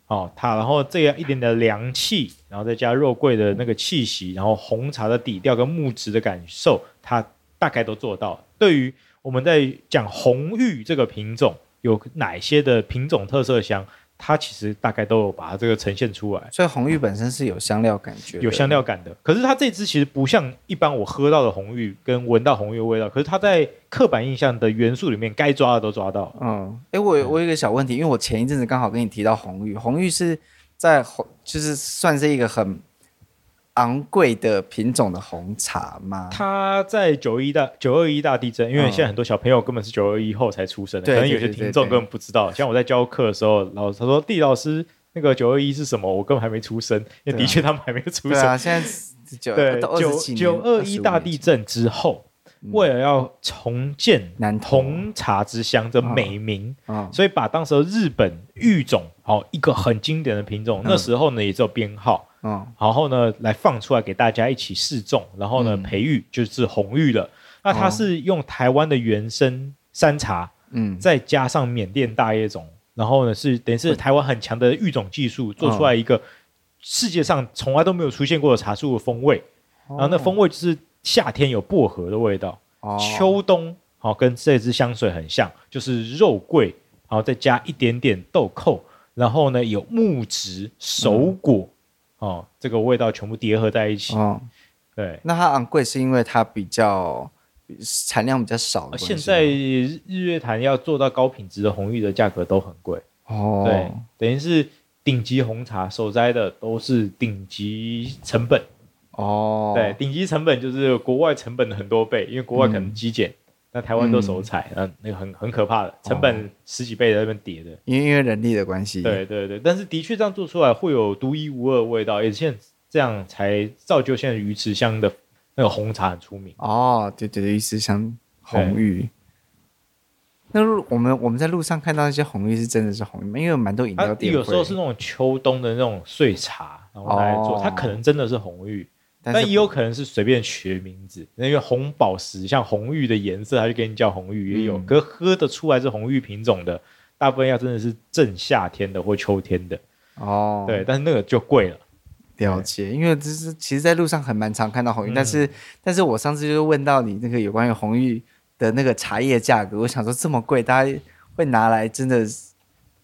哦，它然后这样一点点凉气，然后再加肉桂的那个气息，然后红茶的底调跟木质的感受，它大概都做到。对于我们在讲红玉这个品种，有哪些的品种特色香？它其实大概都有把它这个呈现出来，所以红玉本身是有香料感觉，有香料感的。可是它这支其实不像一般我喝到的红玉跟闻到红玉的味道，可是它在刻板印象的元素里面该抓的都抓到。嗯，哎，我我有一个小问题，因为我前一阵子刚好跟你提到红玉，红玉是在红，就是算是一个很。昂贵的品种的红茶吗？它在九一大九二一大地震，因为现在很多小朋友根本是九二一后才出生的，可能有些听众根本不知道。像我在教课的时候，老师他说：“地老师，那个九二一是什么？”我根本还没出生，因为的确他们还没出生。对啊，现在九对九九二一大地震之后，为了要重建红茶之乡的美名，所以把当时的日本育种，好一个很经典的品种，那时候呢也只有编号。嗯，然后呢，来放出来给大家一起试种，然后呢，培育就是红玉了。那它是用台湾的原生山茶，嗯，再加上缅甸大叶种，然后呢是等于是台湾很强的育种技术，做出来一个世界上从来都没有出现过的茶树的风味。然后那风味就是夏天有薄荷的味道，秋冬好，跟这支香水很像，就是肉桂，然后再加一点点豆蔻，然后呢有木质、手果，嗯、哦，这个味道全部叠合在一起。哦，对，那它昂贵是因为它比较产量比较少。现在日月潭要做到高品质的红玉的价格都很贵。哦，对，等于是顶级红茶手摘的都是顶级成本。哦，对，顶级成本就是国外成本的很多倍，因为国外可能极简，那、嗯、台湾都手采，嗯，那个很很可怕的，成本十几倍在那边叠的，因为因为人力的关系。对对对，但是的确这样做出来会有独一无二的味道，也现这样才造就现在鱼池乡的那个红茶很出名。哦，对对对，鱼池乡红玉。那路我们我们在路上看到那些红玉是真的是红玉吗？因为有蛮多饮料店，有时候是那种秋冬的那种碎茶，然后来做，哦、它可能真的是红玉。但，但也有可能是随便取名字，那个红宝石像红玉的颜色，他就给你叫红玉，也有。可、嗯、喝得出来是红玉品种的，大部分要真的是正夏天的或秋天的哦。对，但是那个就贵了。了解，因为这是其实，在路上很蛮常看到红玉，嗯、但是，但是我上次就问到你那个有关于红玉的那个茶叶价格，我想说这么贵，大家会拿来真的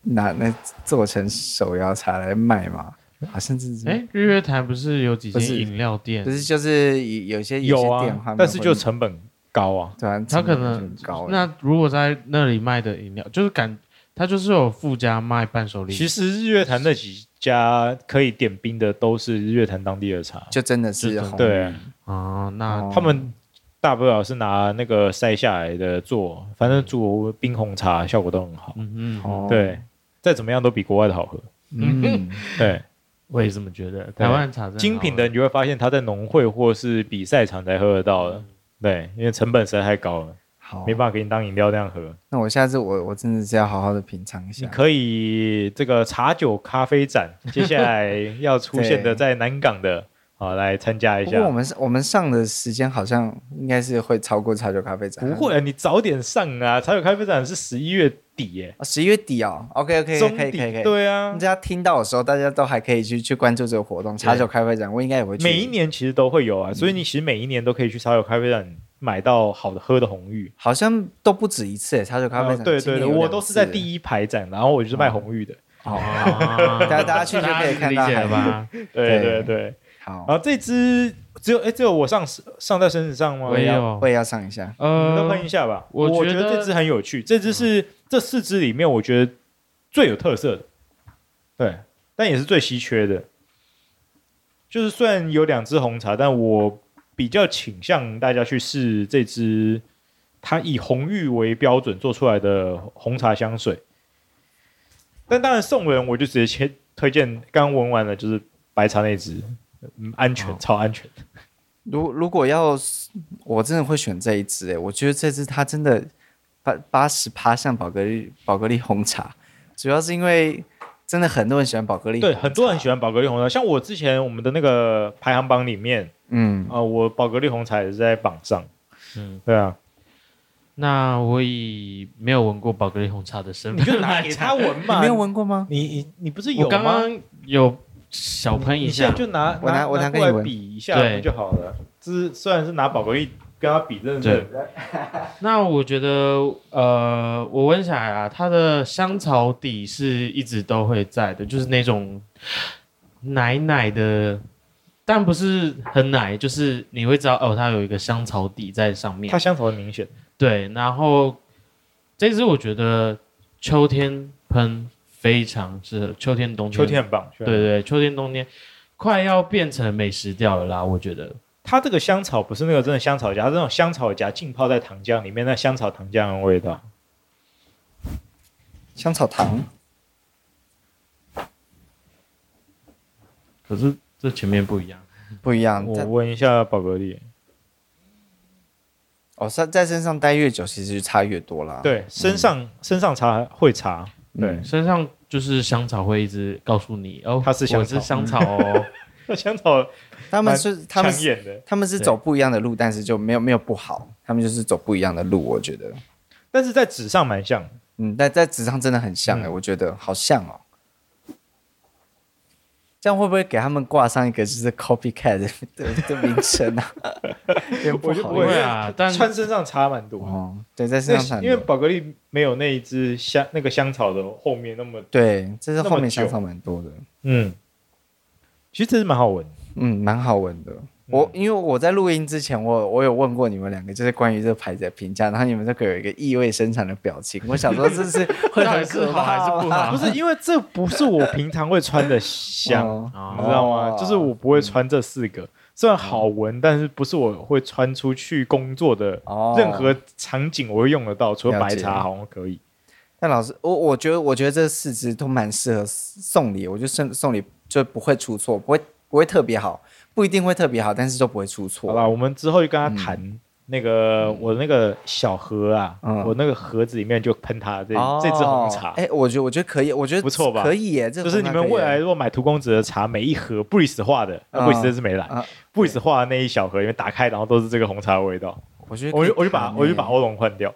拿那做成手摇茶来卖吗？啊，甚至是哎，日月潭不是有几间饮料店？不是，就是有些有啊，但是就成本高啊。对啊，他可能高。那如果在那里卖的饮料，就是感他就是有附加卖伴手礼。其实日月潭那几家可以点冰的，都是日月潭当地的茶，就真的是对啊，哦。那他们大不了是拿那个筛下来的做，反正煮冰红茶效果都很好。嗯嗯，对，再怎么样都比国外的好喝。嗯，对。我也这么觉得。台湾茶精品的，你就会发现它在农会或是比赛场才喝得到的。嗯、对，因为成本实在太高了，好，没办法给你当饮料那样喝。那我下次我我真的是要好好的品尝一下。你可以这个茶酒咖啡展，接下来要出现的 在南港的。好，来参加一下。不过我们我们上的时间好像应该是会超过茶酒咖啡展。不会啊，你早点上啊！茶酒咖啡展是十一月底耶。十一月底哦。OK OK，可以可以可以。对啊，大家听到的时候，大家都还可以去去关注这个活动。茶酒咖啡展，我应该也会去。每一年其实都会有啊，所以你其实每一年都可以去茶酒咖啡展买到好的喝的红玉。好像都不止一次诶，茶酒咖啡展。对对对，我都是在第一排展，然后我就是卖红玉的。哦，大家大家去就可以看到 了吧？对对 对。然后这支只有哎，只有我上上在身子上吗？我也要，我也要上一下。呃，都喷一下吧。我觉得这支很有趣，这支是这四支里面我觉得最有特色的，对，但也是最稀缺的。就是虽然有两支红茶，但我比较倾向大家去试这支，它以红玉为标准做出来的红茶香水。但当然送人，我就直接先推荐刚闻完了，就是白茶那支。嗯，安全，超安全。如如果要，我真的会选这一支诶，我觉得这支它真的八八十趴像宝格丽宝格丽红茶，主要是因为真的很多人喜欢宝格丽。对，很多人喜欢宝格丽红茶。像我之前我们的那个排行榜里面，嗯啊、呃，我宝格丽红茶也是在榜上。嗯，对啊。那我以没有闻过宝格丽红茶的身份，你就拿给他闻嘛。你没有闻过吗？你你你不是有吗？刚刚有。小喷一下，就拿我拿我拿过来比一下就好了。这是虽然是拿宝格丽跟他比，真的是。那我觉得，呃，我闻起来啊，它的香草底是一直都会在的，就是那种奶奶的，但不是很奶，就是你会知道哦，它有一个香草底在上面。它香草很明显。对，然后这支我觉得秋天喷。非常适合秋天、冬天。秋天很棒，对对对，秋天、冬天快要变成美食调了啦！我觉得它这个香草不是那个真的香草荚，它是那种香草荚浸泡在糖浆里面，那香草糖浆的味道。香草糖。可是这前面不一样，不一样。我闻一下宝格丽。哦，在在身上待越久，其实就差越多啦。对，身上、嗯、身上茶会茶。对，身上就是香草会一直告诉你哦，它是香草，是香草哦。香草，他们是他们演的他们是走不一样的路，但是就没有没有不好，他们就是走不一样的路，我觉得。但是在纸上蛮像，嗯，但在纸上真的很像哎，我觉得好像哦。这样会不会给他们挂上一个就是 copycat 的的名称啊？我就不会啊，但穿身上差蛮多哦。对，在身上差，因为宝格丽没有那一只香那个香草的后面那么对，这是后面香草蛮多的。嗯，其实这是蛮好闻，嗯，蛮好闻的。我因为我在录音之前，我我有问过你们两个，就是关于这个牌子的评价，然后你们都给有一个意味深长的表情。我想说这是 会很好还是不好？不是因为这不是我平常会穿的香，哦、你知道吗？哦、就是我不会穿这四个，虽然好闻，嗯、但是不是我会穿出去工作的任何场景我会用得到，除了白茶好像可以。但老师，我我觉得我觉得这四支都蛮适合送礼，我觉得送送礼就不会出错，不会不会特别好。不一定会特别好，但是都不会出错。好吧，我们之后就跟他谈那个我那个小盒啊，我那个盒子里面就喷他这这支红茶。哎，我觉得我觉得可以，我觉得不错吧？可以耶，就是你们未来如果买涂公子的茶，每一盒布里斯画的，布里斯这次没来，布里斯画的那一小盒里面打开，然后都是这个红茶的味道。我觉得我就我就把我就把欧龙换掉。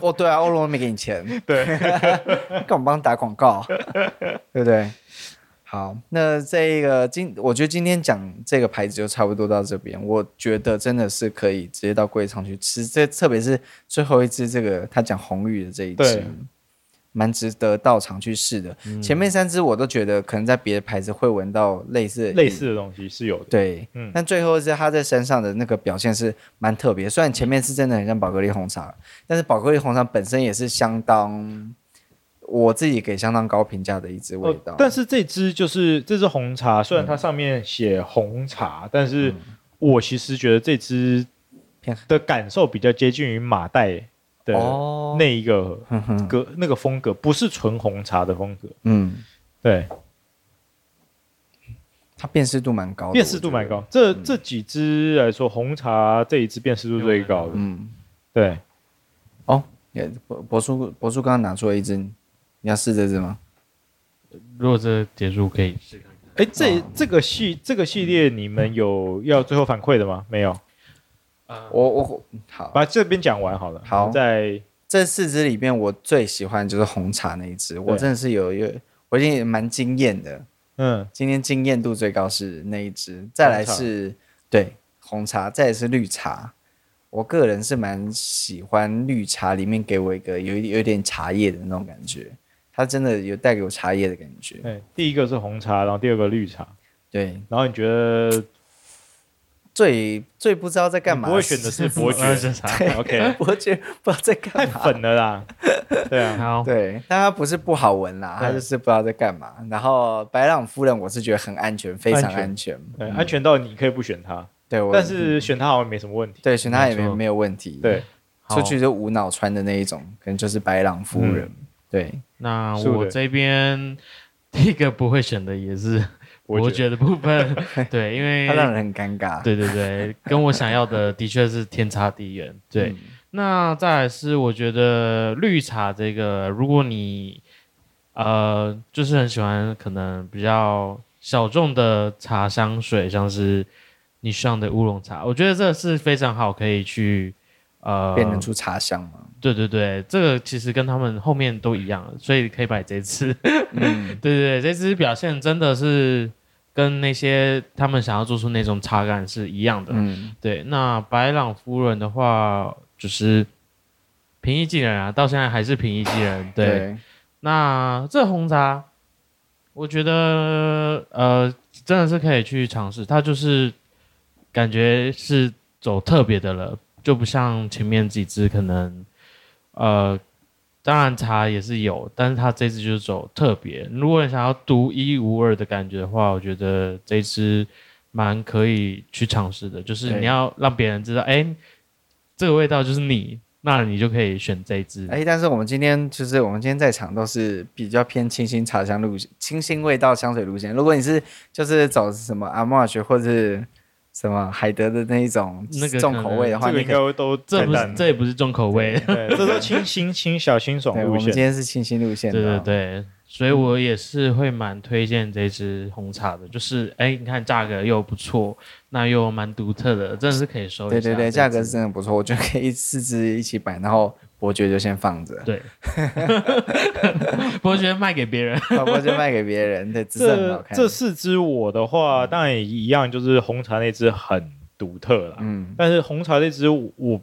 哦，对啊，欧龙没给你钱，对，干嘛帮他打广告？对不对？好，那这个今我觉得今天讲这个牌子就差不多到这边。我觉得真的是可以直接到柜场去吃，这特别是最后一支这个他讲红玉的这一支，蛮值得到场去试的。嗯、前面三支我都觉得可能在别的牌子会闻到类似类似的东西是有的，对，嗯、但最后一支他在身上的那个表现是蛮特别。虽然前面是真的很像宝格丽红茶，但是宝格丽红茶本身也是相当。我自己给相当高评价的一支味道，呃，但是这支就是这支红茶，虽然它上面写红茶，嗯、但是我其实觉得这支的感受比较接近于马代的那一个格、哦、那个风格，不是纯红茶的风格。嗯，对，它辨识度蛮高的，辨识度蛮高。这、嗯、这几支来说，红茶这一支辨识度最高的。嗯，对。哦，博博叔博叔刚刚拿出了一支。你要试这只吗？如果这结束可以试看看。哎，这这个系这个系列你们有要最后反馈的吗？没有。呃，我我好，把这边讲完好了。好，在这四只里面，我最喜欢就是红茶那一支，我真的是有一个，我已经蛮惊艳的。嗯，今天惊艳度最高是那一支，再来是对红茶，再来是绿茶。我个人是蛮喜欢绿茶里面给我一个有有点茶叶的那种感觉。它真的有带给我茶叶的感觉。对，第一个是红茶，然后第二个绿茶。对，然后你觉得最最不知道在干嘛？不会选的是伯爵茶。OK，伯爵不知道在干嘛。太粉了啦。对啊，对，但它不是不好闻啦，它就是不知道在干嘛。然后白朗夫人，我是觉得很安全，非常安全。对，安全到你可以不选它。对，但是选它好像没什么问题。对，选它也没没有问题。对，出去就无脑穿的那一种，可能就是白朗夫人。对。那我这边第一个不会选的也是 伯爵的部分，对，因为它让人很尴尬。对对对，跟我想要的的确是天差地远。对，嗯、那再来是我觉得绿茶这个，如果你呃就是很喜欢可能比较小众的茶香水，像是你上的乌龙茶，我觉得这是非常好，可以去呃辨认出茶香嘛。对对对，这个其实跟他们后面都一样，所以可以摆这支。嗯，对对对，这支表现真的是跟那些他们想要做出那种茶感是一样的。嗯，对。那白朗夫人的话，就是平易近人啊，到现在还是平易近人。对。对那这红茶，我觉得呃真的是可以去尝试，它就是感觉是走特别的了，就不像前面几支可能。呃，当然茶也是有，但是它这支就是走特别。如果你想要独一无二的感觉的话，我觉得这支蛮可以去尝试的。就是你要让别人知道，哎对，这个味道就是你，那你就可以选这支。哎，但是我们今天就是我们今天在场都是比较偏清新茶香路线、清新味道香水路线。如果你是就是走什么阿莫学或者是。什么海德的那一种那个重口味的话，这个应该都这不是这也不是重口味，对，这都清新清小清爽路线。我们今天是清新路线，对对对，所以我也是会蛮推荐这支红茶的。就是哎，你看价格又不错，那又蛮独特的，真的是可以收一下。对对对，价格是真的不错，我觉得可以四支一起摆，然后伯爵就先放着。对，伯爵卖给别人，伯爵卖给别人。对，这这四支我的话，当然也一样，就是红茶那支很独特啦。嗯，但是红茶那支我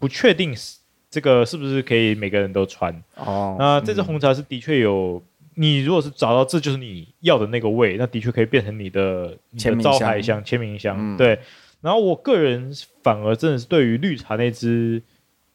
不确定是这个是不是可以每个人都穿哦。那这支红茶是的确有。你如果是找到这就是你要的那个味，那的确可以变成你的你的招牌香、签名香。嗯、对，然后我个人反而真的是对于绿茶那支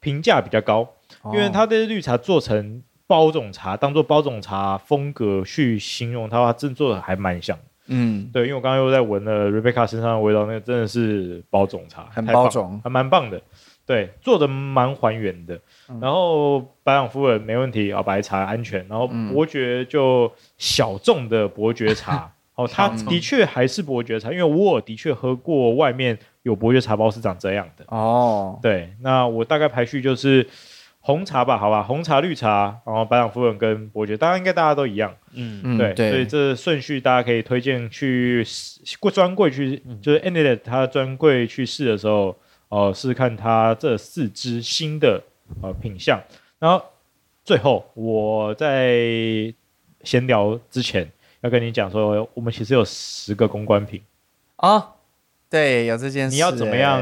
评价比较高，哦、因为它的绿茶做成包种茶，当做包种茶风格去形容它的话，真的做的还蛮像。嗯，对，因为我刚刚又在闻了 Rebecca 身上的味道，那个真的是包种茶，很包种，还蛮棒的。对，做的蛮还原的。嗯、然后白朗夫人没问题啊，白茶安全。然后伯爵就小众的伯爵茶，嗯、哦，它的确还是伯爵茶，因为我的确喝过外面有伯爵茶包是长这样的。哦，对，那我大概排序就是红茶吧，好吧，红茶、绿茶，然后白朗夫人跟伯爵，当然应该大家都一样。嗯对嗯，对，所以这顺序大家可以推荐去过专柜去，嗯、就是 Endless 它专柜去试的时候。哦，试试看它这四支新的呃品相，然后最后我在闲聊之前要跟你讲说，我们其实有十个公关品哦，对，有这件事，你要怎么样？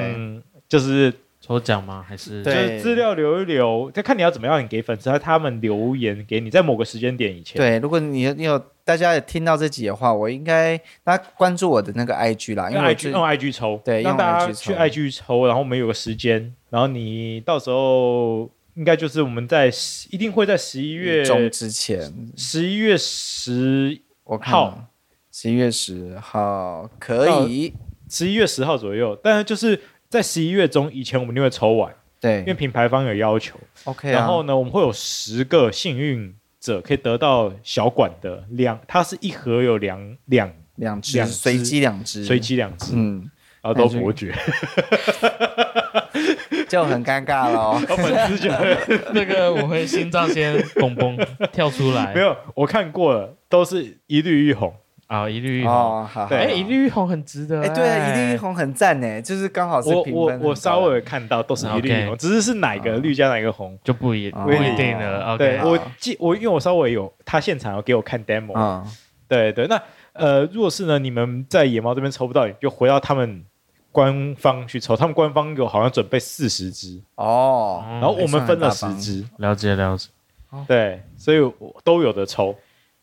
就是抽奖吗？还是就是资料留一留，再看你要怎么样，你给粉丝他们留言给你，在某个时间点以前。对，如果你你有。大家也听到这集的话，我应该大家关注我的那个 IG 啦，因为 IG 用 IG 抽，对，让大家去 IG 抽，然后我们有个时间，然后你到时候应该就是我们在一定会在十一月中之前，十一月十号，十一月十号可以，十一月十号左右，但是就是在十一月中以前，我们就会抽完，对，因为品牌方有要求，OK，然后呢，我们会有十个幸运。者可以得到小管的两，它是一盒有两两两只，随机两只，随机两只，嗯，然后都伯爵，就很尴尬了。粉丝觉得 那个，我会心脏先嘣嘣跳出来。没有，我看过了，都是一绿一红。啊，一绿一红，好，哎，一绿一红很值得，哎，对啊，一绿一红很赞呢，就是刚好是我我我稍微看到都是一绿一红，只是是哪个绿加哪个红就不一不一定了。对，我记我因为我稍微有他现场有给我看 demo，对对，那呃，如果是呢，你们在野猫这边抽不到，就回到他们官方去抽，他们官方有好像准备四十支。哦，然后我们分了十支，了解了解，对，所以我都有的抽。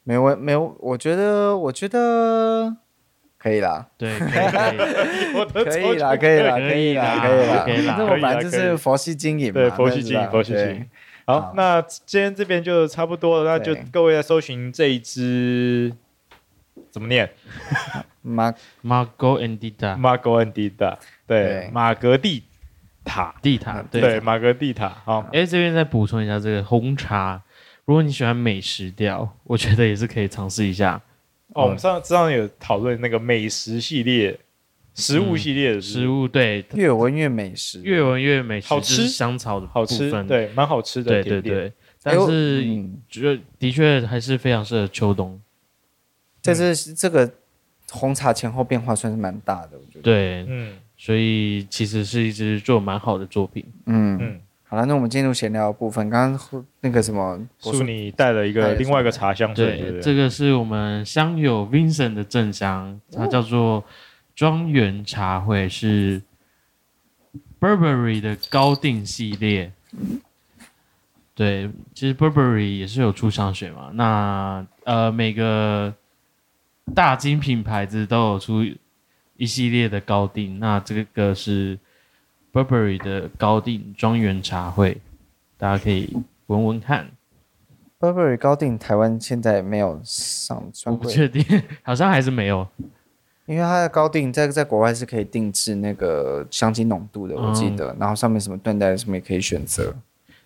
没有没有，我觉得我觉得可以啦，对，可以，可以，可以啦，可以啦，可以啦，可以啦，可以啦。这本来就是佛系经营嘛，对，佛系经营，佛系经营。好，那今天这边就差不多了，那就各位在搜寻这一支怎么念 ？Mar Margot and Dita，Margot and Dita，对，马格蒂塔，蒂塔，对，马格蒂塔。好，哎，这边再补充一下这个红茶。如果你喜欢美食调，我觉得也是可以尝试一下。哦，我们上之前有讨论那个美食系列、食物系列的食物，对，越闻越美食，越闻越美食，好吃，香草的好吃，对，蛮好吃的，对对对。但是，觉得的确还是非常适合秋冬。这是这个红茶前后变化算是蛮大的，我觉得。对，嗯，所以其实是一支做蛮好的作品，嗯嗯。好了，那我们进入闲聊的部分。刚刚那个什么，是你带了一个另外一个茶香水，对，对对，这个是我们香友 Vincent 的正香，它叫做庄园茶会，是 Burberry 的高定系列。对，其实 Burberry 也是有出香水嘛。那呃，每个大精品牌子都有出一系列的高定，那这个是。Burberry 的高定庄园茶会，大家可以闻闻看。Burberry 高定台湾现在没有上专柜，我不确定，好像还是没有。因为它的高定在在国外是可以定制那个香精浓度的，我记得。嗯、然后上面什么缎带什么也可以选择，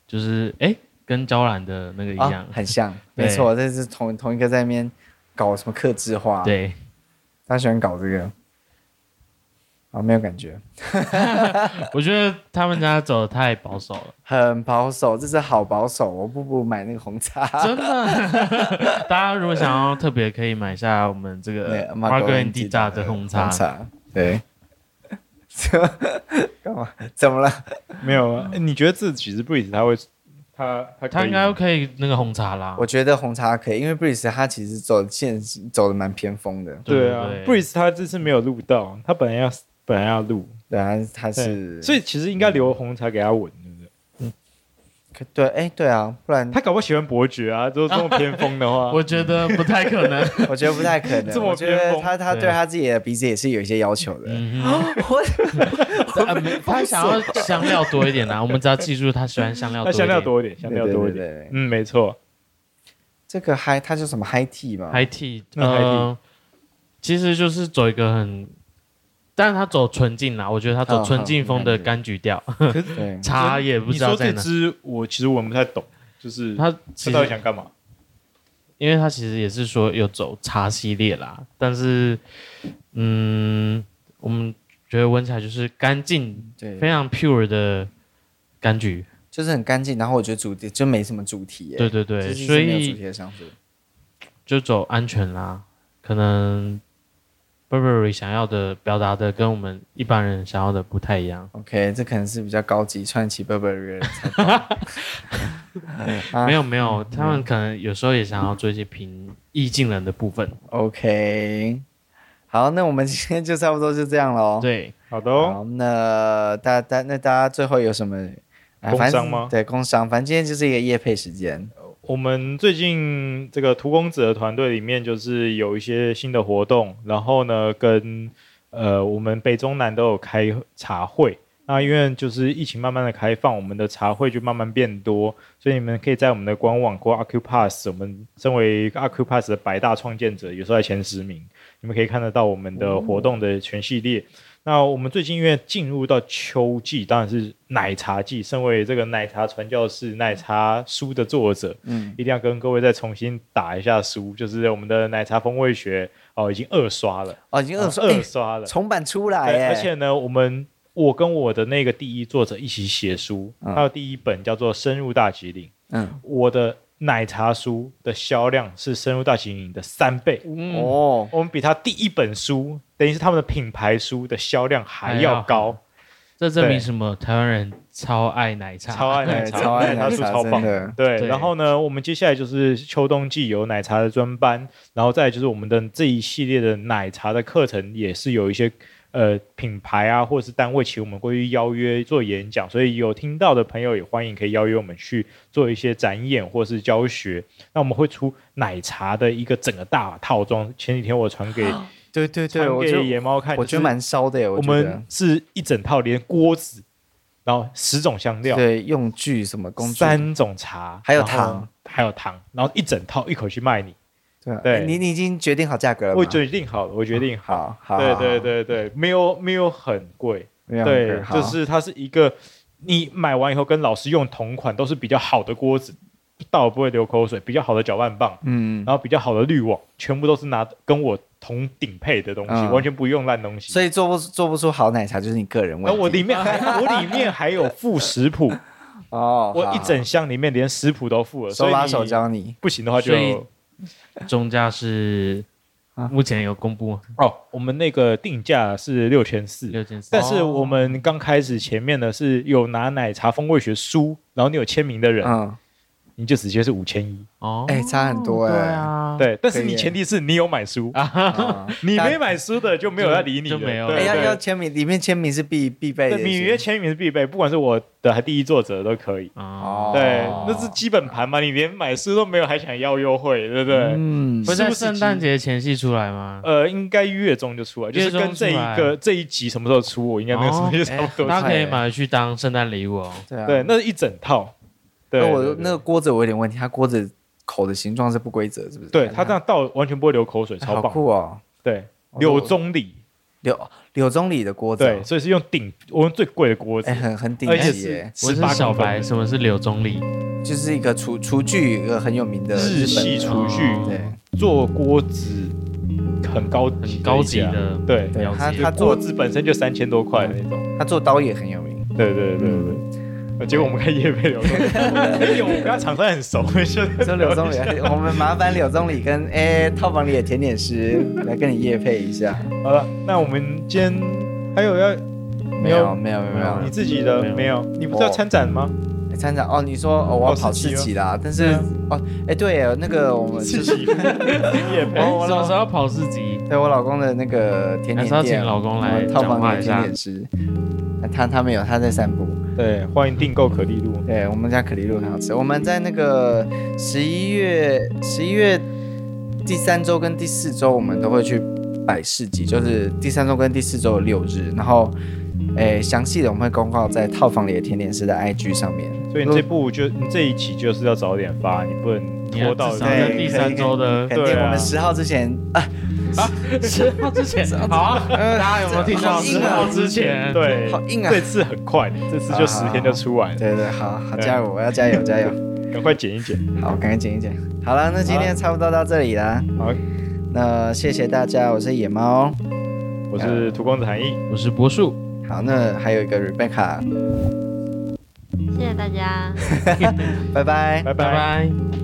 就是哎，跟娇兰的那个一样，哦、很像。没错，这是同同一个在那边搞什么克制化。对，他喜欢搞这个。啊，没有感觉。我觉得他们家走的太保守了，很保守，这是好保守。我不不买那个红茶，真的。大家如果想要特别，可以买下我们这个 Margot & Dita 的红茶。红茶，对。干嘛？怎么了？没有啊。你觉得自己是 Breeze 他会他他他应该可以那个红茶啦。我觉得红茶可以，因为 Breeze 他其实走线走的蛮偏锋的。对啊，Breeze 他这次没有录到，他本来要本来要录，对啊，他是，所以其实应该留红茶给他闻。对，哎，对啊，不然他搞不好喜欢伯爵啊，就这么偏锋的话，我觉得不太可能。我觉得不太可能。这么偏锋，他他对他自己的鼻子也是有一些要求的。我他想要香料多一点啊，我们只要记住他喜欢香料，他香料多一点，香料多一点。嗯，没错。这个 High，它叫什么 High Tea 吗？High Tea，呃，其实就是走一个很。但是他走纯净啦，我觉得他走纯净风的柑橘调，茶 也不知道在哪。你说这支我其实闻不太懂，就是他他到底想干嘛？因为他其实也是说有走茶系列啦，但是嗯，我们觉得闻起来就是干净，对，非常 pure 的柑橘，就是很干净。然后我觉得主题就没什么主题，对对对，所以就走安全啦，可能。Burberry 想要的表达的跟我们一般人想要的不太一样。OK，这可能是比较高级穿起 Burberry 的 没有没有，他们可能有时候也想要做一些平易近人的部分。OK，好，那我们今天就差不多就这样喽。对，好的哦。好，那大家那大家最后有什么工商吗？对，工商，反正今天就是一个夜配时间。我们最近这个荼公子的团队里面，就是有一些新的活动，然后呢，跟呃我们北中南都有开茶会。那因为就是疫情慢慢的开放，我们的茶会就慢慢变多，所以你们可以在我们的官网或 Acupass，我们身为 Acupass 的百大创建者，有时候在前十名，你们可以看得到我们的活动的全系列。那我们最近因为进入到秋季，当然是奶茶季。身为这个奶茶传教士、奶茶书的作者，嗯，一定要跟各位再重新打一下书，就是我们的奶茶风味学哦，已经二刷了哦，已经二刷二刷了，重版出来，而且呢，我们我跟我的那个第一作者一起写书，他的第一本叫做《深入大吉岭》，嗯，我的。奶茶书的销量是深入大型营的三倍哦，我们比他第一本书，等于是他们的品牌书的销量还要高。这证明什么？台湾人超爱奶茶，超爱奶茶，超爱奶茶，超棒的。对，然后呢，我们接下来就是秋冬季有奶茶的专班，然后再就是我们的这一系列的奶茶的课程也是有一些。呃，品牌啊，或者是单位请我们过去邀约做演讲，所以有听到的朋友也欢迎可以邀约我们去做一些展演或是教学。那我们会出奶茶的一个整个大套装。前几天我传给，对对对，传给野猫看，我觉得蛮烧的。我们是一整套，连锅子，然后十种香料，对，用具什么工具，三种茶，还有糖，还有糖，然后一整套一口气卖你。对，对。你你已经决定好价格了吗？我决定好了，我决定好，好，对对对对，没有没有很贵，对，就是它是一个你买完以后跟老师用同款都是比较好的锅子，倒不会流口水，比较好的搅拌棒，嗯，然后比较好的滤网，全部都是拿跟我同顶配的东西，完全不用烂东西，所以做不做不出好奶茶就是你个人问题。我里面还我里面还有附食谱。哦，我一整箱里面连食谱都附了，手把手教你，不行的话就。中价是目前有公布。哦，我们那个定价是六千四，六千四。但是我们刚开始前面呢是有拿奶茶风味学书，然后你有签名的人，嗯，你就直接是五千一。哦，哎，差很多哎，对啊，对，但是你前提是你有买书。啊，你没买书的就没有要理你，就没有，要要签名，里面签名是必必备的，里面签名是必备，不管是我的还第一作者都可以。哦，对，那是基本盘嘛，你连买书都没有还想要优惠，对不对？嗯，不是在圣诞节前夕出来吗？呃，应该月中就出来，就是跟这一个这一集什么时候出，我应该没有什么差不多，大家可以买回去当圣诞礼物哦，对啊，对，那是一整套。那我那个锅子我有点问题，它锅子口的形状是不规则，是不是？对，它这样倒完全不会流口水，超棒。好酷哦！对，柳宗理，柳柳宗理的锅子，对，所以是用顶，我用最贵的锅子，很很顶级耶。我是小白，什么是柳宗理？就是一个厨厨具，一个很有名的日系厨具，对，做锅子很高很高级的，对，它它锅子本身就三千多块的那种，他做刀也很有名，对对对对。结果我们看夜配柳宗理，没有，我跟他厂商很熟。说柳宗理，我们麻烦柳宗理跟哎套房里的甜点师来跟你夜配一下。好了，那我们今天还有要没有没有没有你自己的没有？你不是要参展吗？参展哦，你说哦，我要跑市集啦，但是哦，哎，对，那个我们就是我我什么时候要跑市集？对我老公的那个甜点店，请老公来套房里的甜点师，他他没有，他在散步。对，欢迎订购可丽露。对，我们家可丽露很好吃。我们在那个十一月十一月第三周跟第四周，我们都会去摆市集，就是第三周跟第四周的六日，然后。哎，详细的我们会公告在套房里的甜点师的 IG 上面。所以你这部就你这一期就是要早点发，你不能拖到第三周的。肯定我们十号之前啊 啊，十号之前好。大家有没有听到十号之前？对，好硬啊！这次很快，这次就十天就出完。对对，好好加油，我要加油加油，赶快剪一剪。好，赶快剪一剪。好了，那今天差不多到这里了。好，那谢谢大家，我是野猫，我是涂公子韩毅，我是柏树。好，那还有一个 Rebecca，谢谢大家，拜拜，拜拜拜。